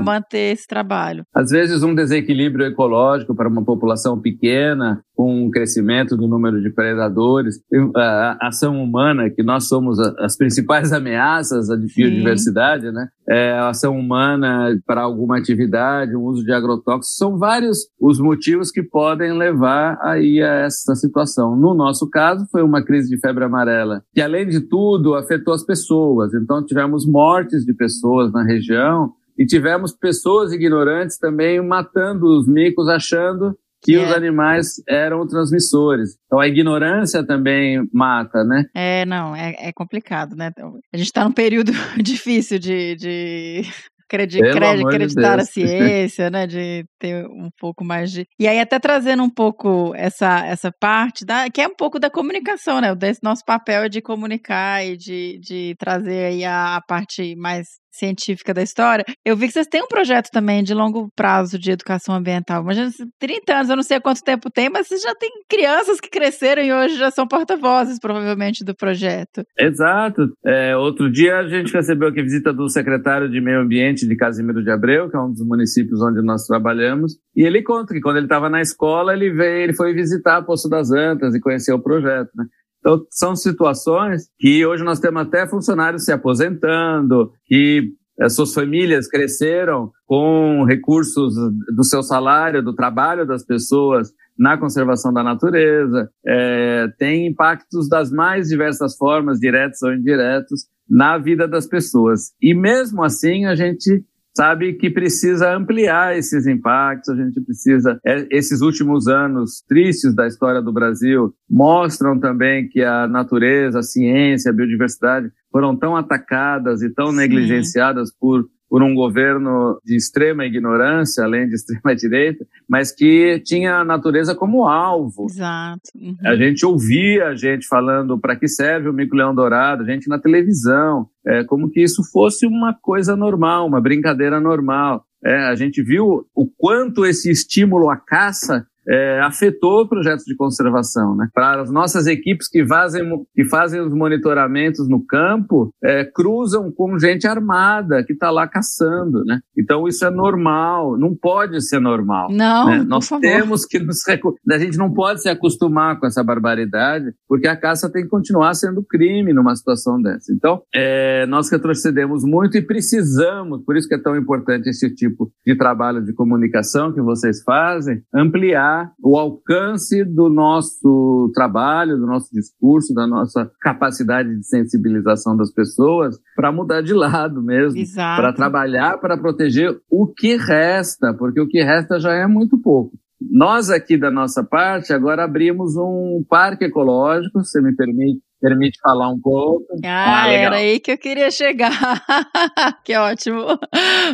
manter esse trabalho.
Às vezes um desequilíbrio ecológico para uma população pequena com o crescimento do número de predadores, a ação humana, que nós somos as principais (laughs) ameaças à biodiversidade, né? É, a ação humana para alguma atividade, o uso de agrotóxicos, são vários os motivos que podem levar aí a essa situação. No nosso caso, foi uma crise de febre amarela, que além de tudo afetou as pessoas. Então tivemos mortes de pessoas na região e tivemos pessoas ignorantes também matando os micos, achando que é. os animais eram transmissores. Então a ignorância também mata, né?
É, não, é, é complicado, né? Então, a gente está num período (laughs) difícil de, de (laughs) acreditar de a (laughs) ciência, né? De ter um pouco mais de. E aí, até trazendo um pouco essa, essa parte, da, que é um pouco da comunicação, né? O nosso papel é de comunicar e de, de trazer aí a, a parte mais científica da história, eu vi que vocês têm um projeto também de longo prazo de educação ambiental. Imagina, 30 anos, eu não sei quanto tempo tem, mas vocês já têm crianças que cresceram e hoje já são porta-vozes, provavelmente, do projeto.
Exato. É, outro dia a gente recebeu aqui visita do secretário de Meio Ambiente de Casimiro de Abreu, que é um dos municípios onde nós trabalhamos, e ele conta que quando ele estava na escola, ele veio, ele foi visitar Poço das Antas e conhecer o projeto, né? Então, são situações que hoje nós temos até funcionários se aposentando, que as suas famílias cresceram com recursos do seu salário, do trabalho das pessoas na conservação da natureza, é, tem impactos das mais diversas formas, diretos ou indiretos, na vida das pessoas. E mesmo assim, a gente sabe que precisa ampliar esses impactos, a gente precisa. É, esses últimos anos tristes da história do Brasil mostram também que a natureza, a ciência, a biodiversidade foram tão atacadas e tão Sim. negligenciadas por por um governo de extrema ignorância, além de (laughs) extrema direita, mas que tinha a natureza como alvo.
Exato. Uhum.
A gente ouvia a gente falando para que serve o mico-leão dourado, a gente na televisão, é, como que isso fosse uma coisa normal, uma brincadeira normal. É, a gente viu o quanto esse estímulo à caça é, afetou projetos de conservação. Né? Para as nossas equipes que fazem, que fazem os monitoramentos no campo, é, cruzam com gente armada que está lá caçando. Né? Então isso é normal, não pode ser normal.
Não,
né? Nós temos que nos a gente não pode se acostumar com essa barbaridade, porque a caça tem que continuar sendo crime numa situação dessa. Então é, nós retrocedemos muito e precisamos, por isso que é tão importante esse tipo de trabalho de comunicação que vocês fazem, ampliar o alcance do nosso trabalho, do nosso discurso, da nossa capacidade de sensibilização das pessoas para mudar de lado mesmo, para trabalhar para proteger o que resta, porque o que resta já é muito pouco. Nós aqui da nossa parte agora abrimos um parque ecológico, se me permite, permite falar um pouco.
Ah, ah era aí que eu queria chegar. (laughs) que ótimo.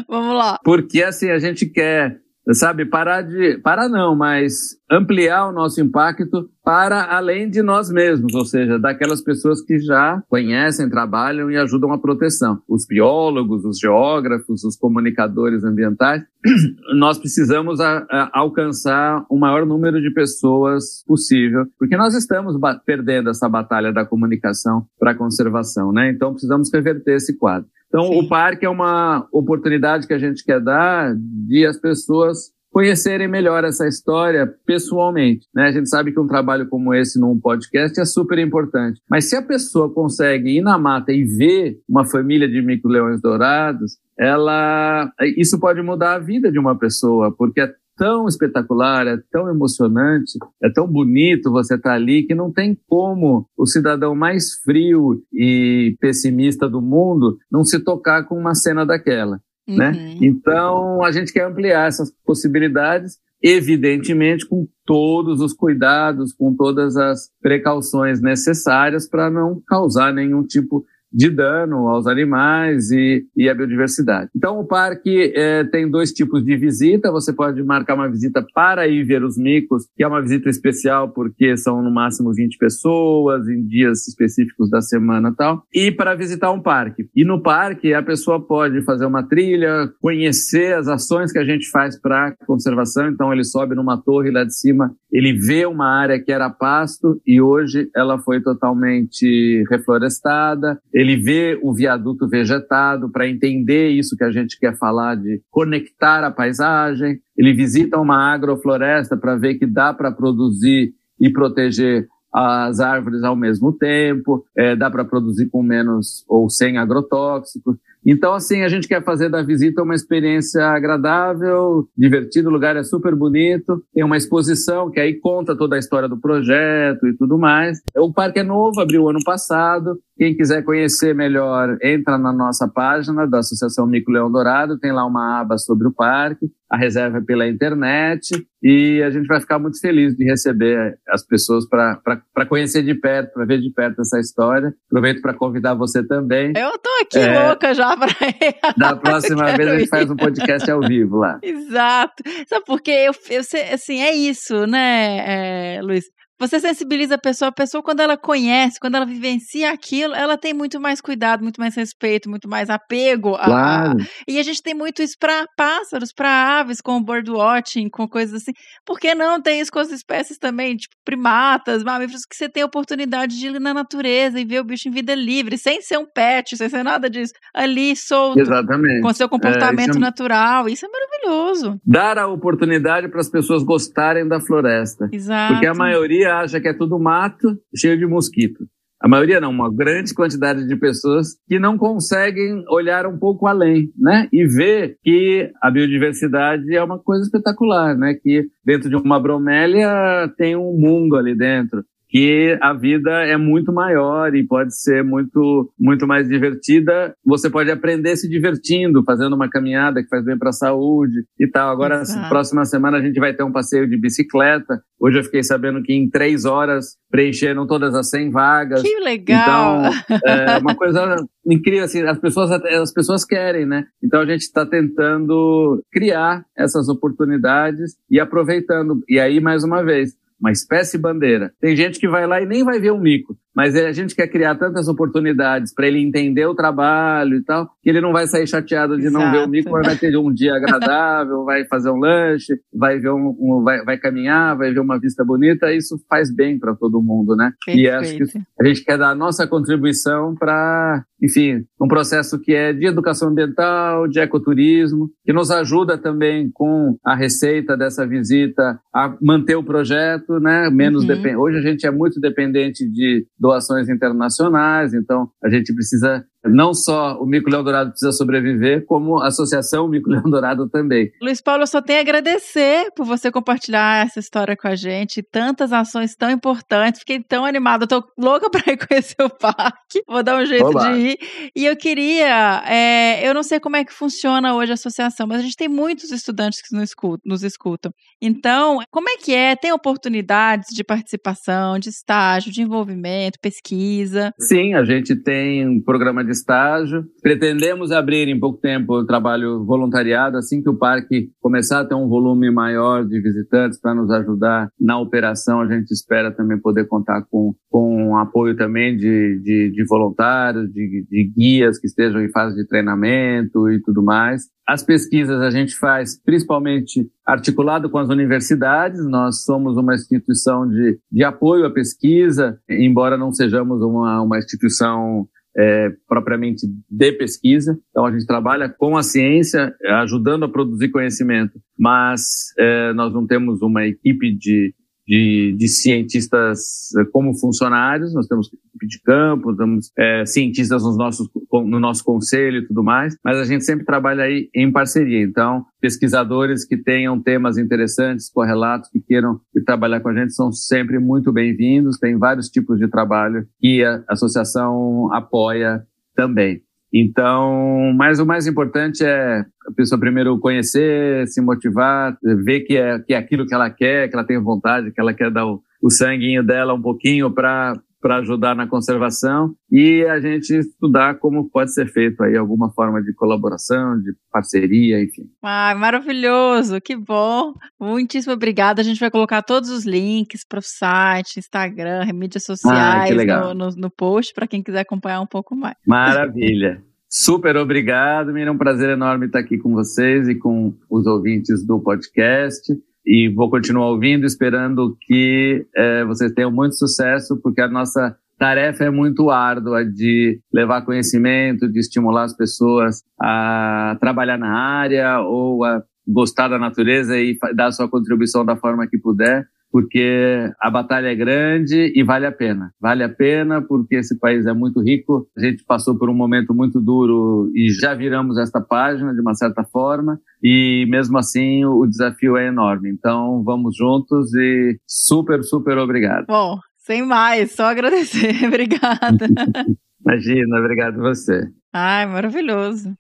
Vamos lá.
Porque assim a gente quer sabe, parar de, parar não, mas ampliar o nosso impacto para além de nós mesmos, ou seja, daquelas pessoas que já conhecem, trabalham e ajudam a proteção. Os biólogos, os geógrafos, os comunicadores ambientais, (clears throat) nós precisamos a, a alcançar o maior número de pessoas possível, porque nós estamos perdendo essa batalha da comunicação para a conservação, né? Então precisamos reverter esse quadro. Então, Sim. o parque é uma oportunidade que a gente quer dar de as pessoas conhecerem melhor essa história pessoalmente. Né? A gente sabe que um trabalho como esse num podcast é super importante. Mas se a pessoa consegue ir na mata e ver uma família de micro-leões dourados, ela, isso pode mudar a vida de uma pessoa, porque é tão espetacular, é tão emocionante, é tão bonito você estar tá ali que não tem como o cidadão mais frio e pessimista do mundo não se tocar com uma cena daquela. Né? Uhum. Né? Então, a gente quer ampliar essas possibilidades, evidentemente com todos os cuidados, com todas as precauções necessárias para não causar nenhum tipo de dano aos animais e, e à biodiversidade. Então, o parque é, tem dois tipos de visita. Você pode marcar uma visita para ir ver os micos, que é uma visita especial porque são no máximo 20 pessoas em dias específicos da semana tal, e para visitar um parque. E no parque, a pessoa pode fazer uma trilha, conhecer as ações que a gente faz para conservação. Então, ele sobe numa torre lá de cima, ele vê uma área que era pasto e hoje ela foi totalmente reflorestada ele vê o viaduto vegetado para entender isso que a gente quer falar de conectar a paisagem, ele visita uma agrofloresta para ver que dá para produzir e proteger as árvores ao mesmo tempo, é, dá para produzir com menos ou sem agrotóxicos. Então, assim, a gente quer fazer da visita uma experiência agradável, divertida, o lugar é super bonito, tem uma exposição que aí conta toda a história do projeto e tudo mais. O parque é novo, abriu ano passado. Quem quiser conhecer melhor, entra na nossa página da Associação Mico Leão Dourado, tem lá uma aba sobre o parque, a reserva é pela internet e a gente vai ficar muito feliz de receber as pessoas para conhecer de perto, para ver de perto essa história. Aproveito para convidar você também.
Eu tô aqui é, louca já para (laughs)
Da próxima vez a gente faz um podcast ao vivo lá.
Exato. Sabe porque eu, eu assim, é isso, né, é, Luiz? Você sensibiliza a pessoa, a pessoa quando ela conhece, quando ela vivencia aquilo, ela tem muito mais cuidado, muito mais respeito, muito mais apego.
Claro.
A, e a gente tem muito isso para pássaros, para aves, com birdwatching, com coisas assim. Por que não tem isso com as espécies também, tipo primatas, mamíferos, que você tem a oportunidade de ir na natureza e ver o bicho em vida livre, sem ser um pet, sem ser nada disso, ali solto,
Exatamente.
com seu comportamento é, é... natural. Isso é maravilhoso.
Dar a oportunidade para as pessoas gostarem da floresta.
Exato.
Porque a maioria acha que é tudo mato cheio de mosquito. A maioria não, uma grande quantidade de pessoas que não conseguem olhar um pouco além, né? E ver que a biodiversidade é uma coisa espetacular, né? Que dentro de uma bromélia tem um mundo ali dentro que a vida é muito maior e pode ser muito muito mais divertida. Você pode aprender se divertindo, fazendo uma caminhada que faz bem para a saúde e tal. Agora, Exato. próxima semana a gente vai ter um passeio de bicicleta. Hoje eu fiquei sabendo que em três horas preencheram todas as 100 vagas.
Que legal!
Então, é uma coisa incrível, assim, as pessoas, as pessoas querem, né? Então a gente está tentando criar essas oportunidades e aproveitando. E aí, mais uma vez, uma espécie bandeira. Tem gente que vai lá e nem vai ver o mico, mas a gente quer criar tantas oportunidades para ele entender o trabalho e tal, que ele não vai sair chateado de Exato. não ver o mico, mas vai ter um dia agradável, vai fazer um lanche, vai ver um, um vai, vai, caminhar, vai ver uma vista bonita, isso faz bem para todo mundo, né?
Perfeito.
E acho que a gente quer dar a nossa contribuição para, enfim, um processo que é de educação ambiental, de ecoturismo, que nos ajuda também com a receita dessa visita a manter o projeto, né? Menos uhum. Hoje a gente é muito dependente de doações internacionais, então a gente precisa não só o Mico Leão Dourado precisa sobreviver, como a Associação Mico Leão Dourado também.
Luiz Paulo, eu só tenho a agradecer por você compartilhar essa história com a gente, tantas ações tão importantes. Fiquei tão animada, tô louca (laughs) para ir conhecer o parque. Vou dar um jeito Olá. de ir. E eu queria, é, eu não sei como é que funciona hoje a associação, mas a gente tem muitos estudantes que nos escutam. Nos escutam. Então, como é que é? Tem oportunidades de participação, de estágio, de envolvimento, pesquisa?
Sim, a gente tem um programa de de estágio. Pretendemos abrir em pouco tempo o trabalho voluntariado, assim que o parque começar a ter um volume maior de visitantes para nos ajudar na operação. A gente espera também poder contar com, com apoio também de, de, de voluntários, de, de guias que estejam em fase de treinamento e tudo mais. As pesquisas a gente faz principalmente articulado com as universidades. Nós somos uma instituição de, de apoio à pesquisa, embora não sejamos uma, uma instituição é, propriamente de pesquisa. Então, a gente trabalha com a ciência, ajudando a produzir conhecimento, mas é, nós não temos uma equipe de de, de cientistas eh, como funcionários, nós temos equipe de campo, temos é, cientistas nos nossos, no nosso conselho e tudo mais, mas a gente sempre trabalha aí em parceria. Então, pesquisadores que tenham temas interessantes, correlatos, que queiram trabalhar com a gente, são sempre muito bem-vindos. Tem vários tipos de trabalho que a associação apoia também. Então, mas o mais importante é a pessoa primeiro conhecer, se motivar, ver que é, que é aquilo que ela quer, que ela tem vontade, que ela quer dar o, o sanguinho dela um pouquinho para para ajudar na conservação e a gente estudar como pode ser feito aí alguma forma de colaboração, de parceria, enfim.
Ah, maravilhoso, que bom. Muitíssimo obrigada. A gente vai colocar todos os links para o site, Instagram, mídias sociais ah, no, no, no post para quem quiser acompanhar um pouco mais.
Maravilha. Super obrigado, Mira. É um prazer enorme estar aqui com vocês e com os ouvintes do podcast. E vou continuar ouvindo, esperando que é, vocês tenham muito sucesso, porque a nossa tarefa é muito árdua de levar conhecimento, de estimular as pessoas a trabalhar na área ou a gostar da natureza e dar sua contribuição da forma que puder porque a batalha é grande e vale a pena. Vale a pena porque esse país é muito rico. A gente passou por um momento muito duro e já viramos esta página de uma certa forma. E mesmo assim o desafio é enorme. Então vamos juntos e super, super obrigado.
Bom, sem mais, só agradecer. (laughs) Obrigada. (laughs)
Imagina, obrigado você.
Ai, maravilhoso.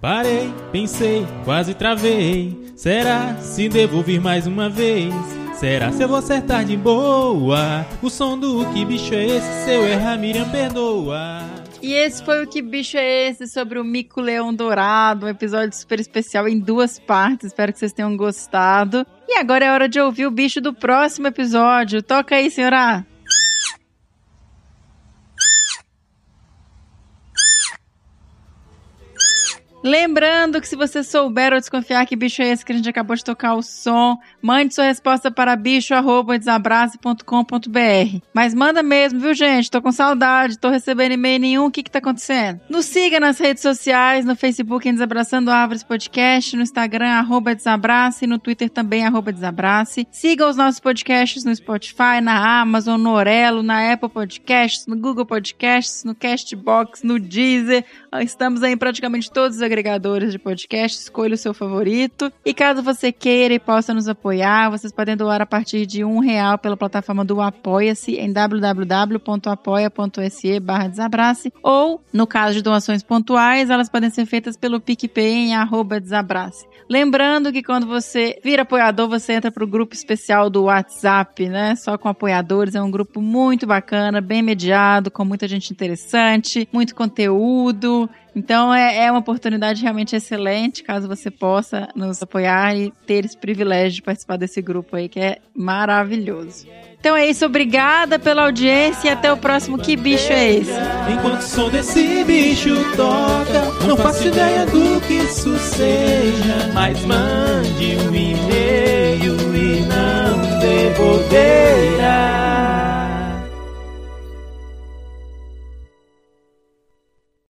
Parei, pensei, quase travei. Será se devo vir mais uma vez? Será se eu vou acertar de boa? O som do que bicho é esse? Se eu errar, Miriam perdoa.
E esse foi o Que Bicho é Esse? Sobre o Mico Leão Dourado, um episódio super especial em duas partes. Espero que vocês tenham gostado. E agora é hora de ouvir o bicho do próximo episódio. Toca aí, senhora! Lembrando que se você souber ou desconfiar que bicho é esse que a gente acabou de tocar o som, mande sua resposta para bicho@desabrace.com.br. Mas manda mesmo, viu, gente? Tô com saudade, tô recebendo e-mail nenhum, o que que tá acontecendo? Nos siga nas redes sociais, no Facebook em Desabraçando Árvores Podcast, no Instagram arroba Desabrace, no Twitter também arroba Desabrace. Siga os nossos podcasts no Spotify, na Amazon, no Orelo, na Apple Podcasts, no Google Podcasts, no Castbox, no Deezer. Estamos aí praticamente todos os agregadores de podcast, escolha o seu favorito. E caso você queira e possa nos apoiar, vocês podem doar a partir de um real pela plataforma do Apoia-se em www.apoia.se desabrace ou, no caso de doações pontuais, elas podem ser feitas pelo PicPay em arroba desabrace. Lembrando que quando você vira apoiador, você entra para o grupo especial do WhatsApp, né? Só com apoiadores. É um grupo muito bacana, bem mediado, com muita gente interessante, muito conteúdo. Então é, é, uma oportunidade realmente excelente, caso você possa nos apoiar e ter esse privilégio de participar desse grupo aí, que é maravilhoso. Então é isso, obrigada pela audiência e até o próximo Que Bicho é Esse?
Enquanto o som desse bicho toca, não faço ideia do que isso seja, mas mande um e-mail e não devolverá.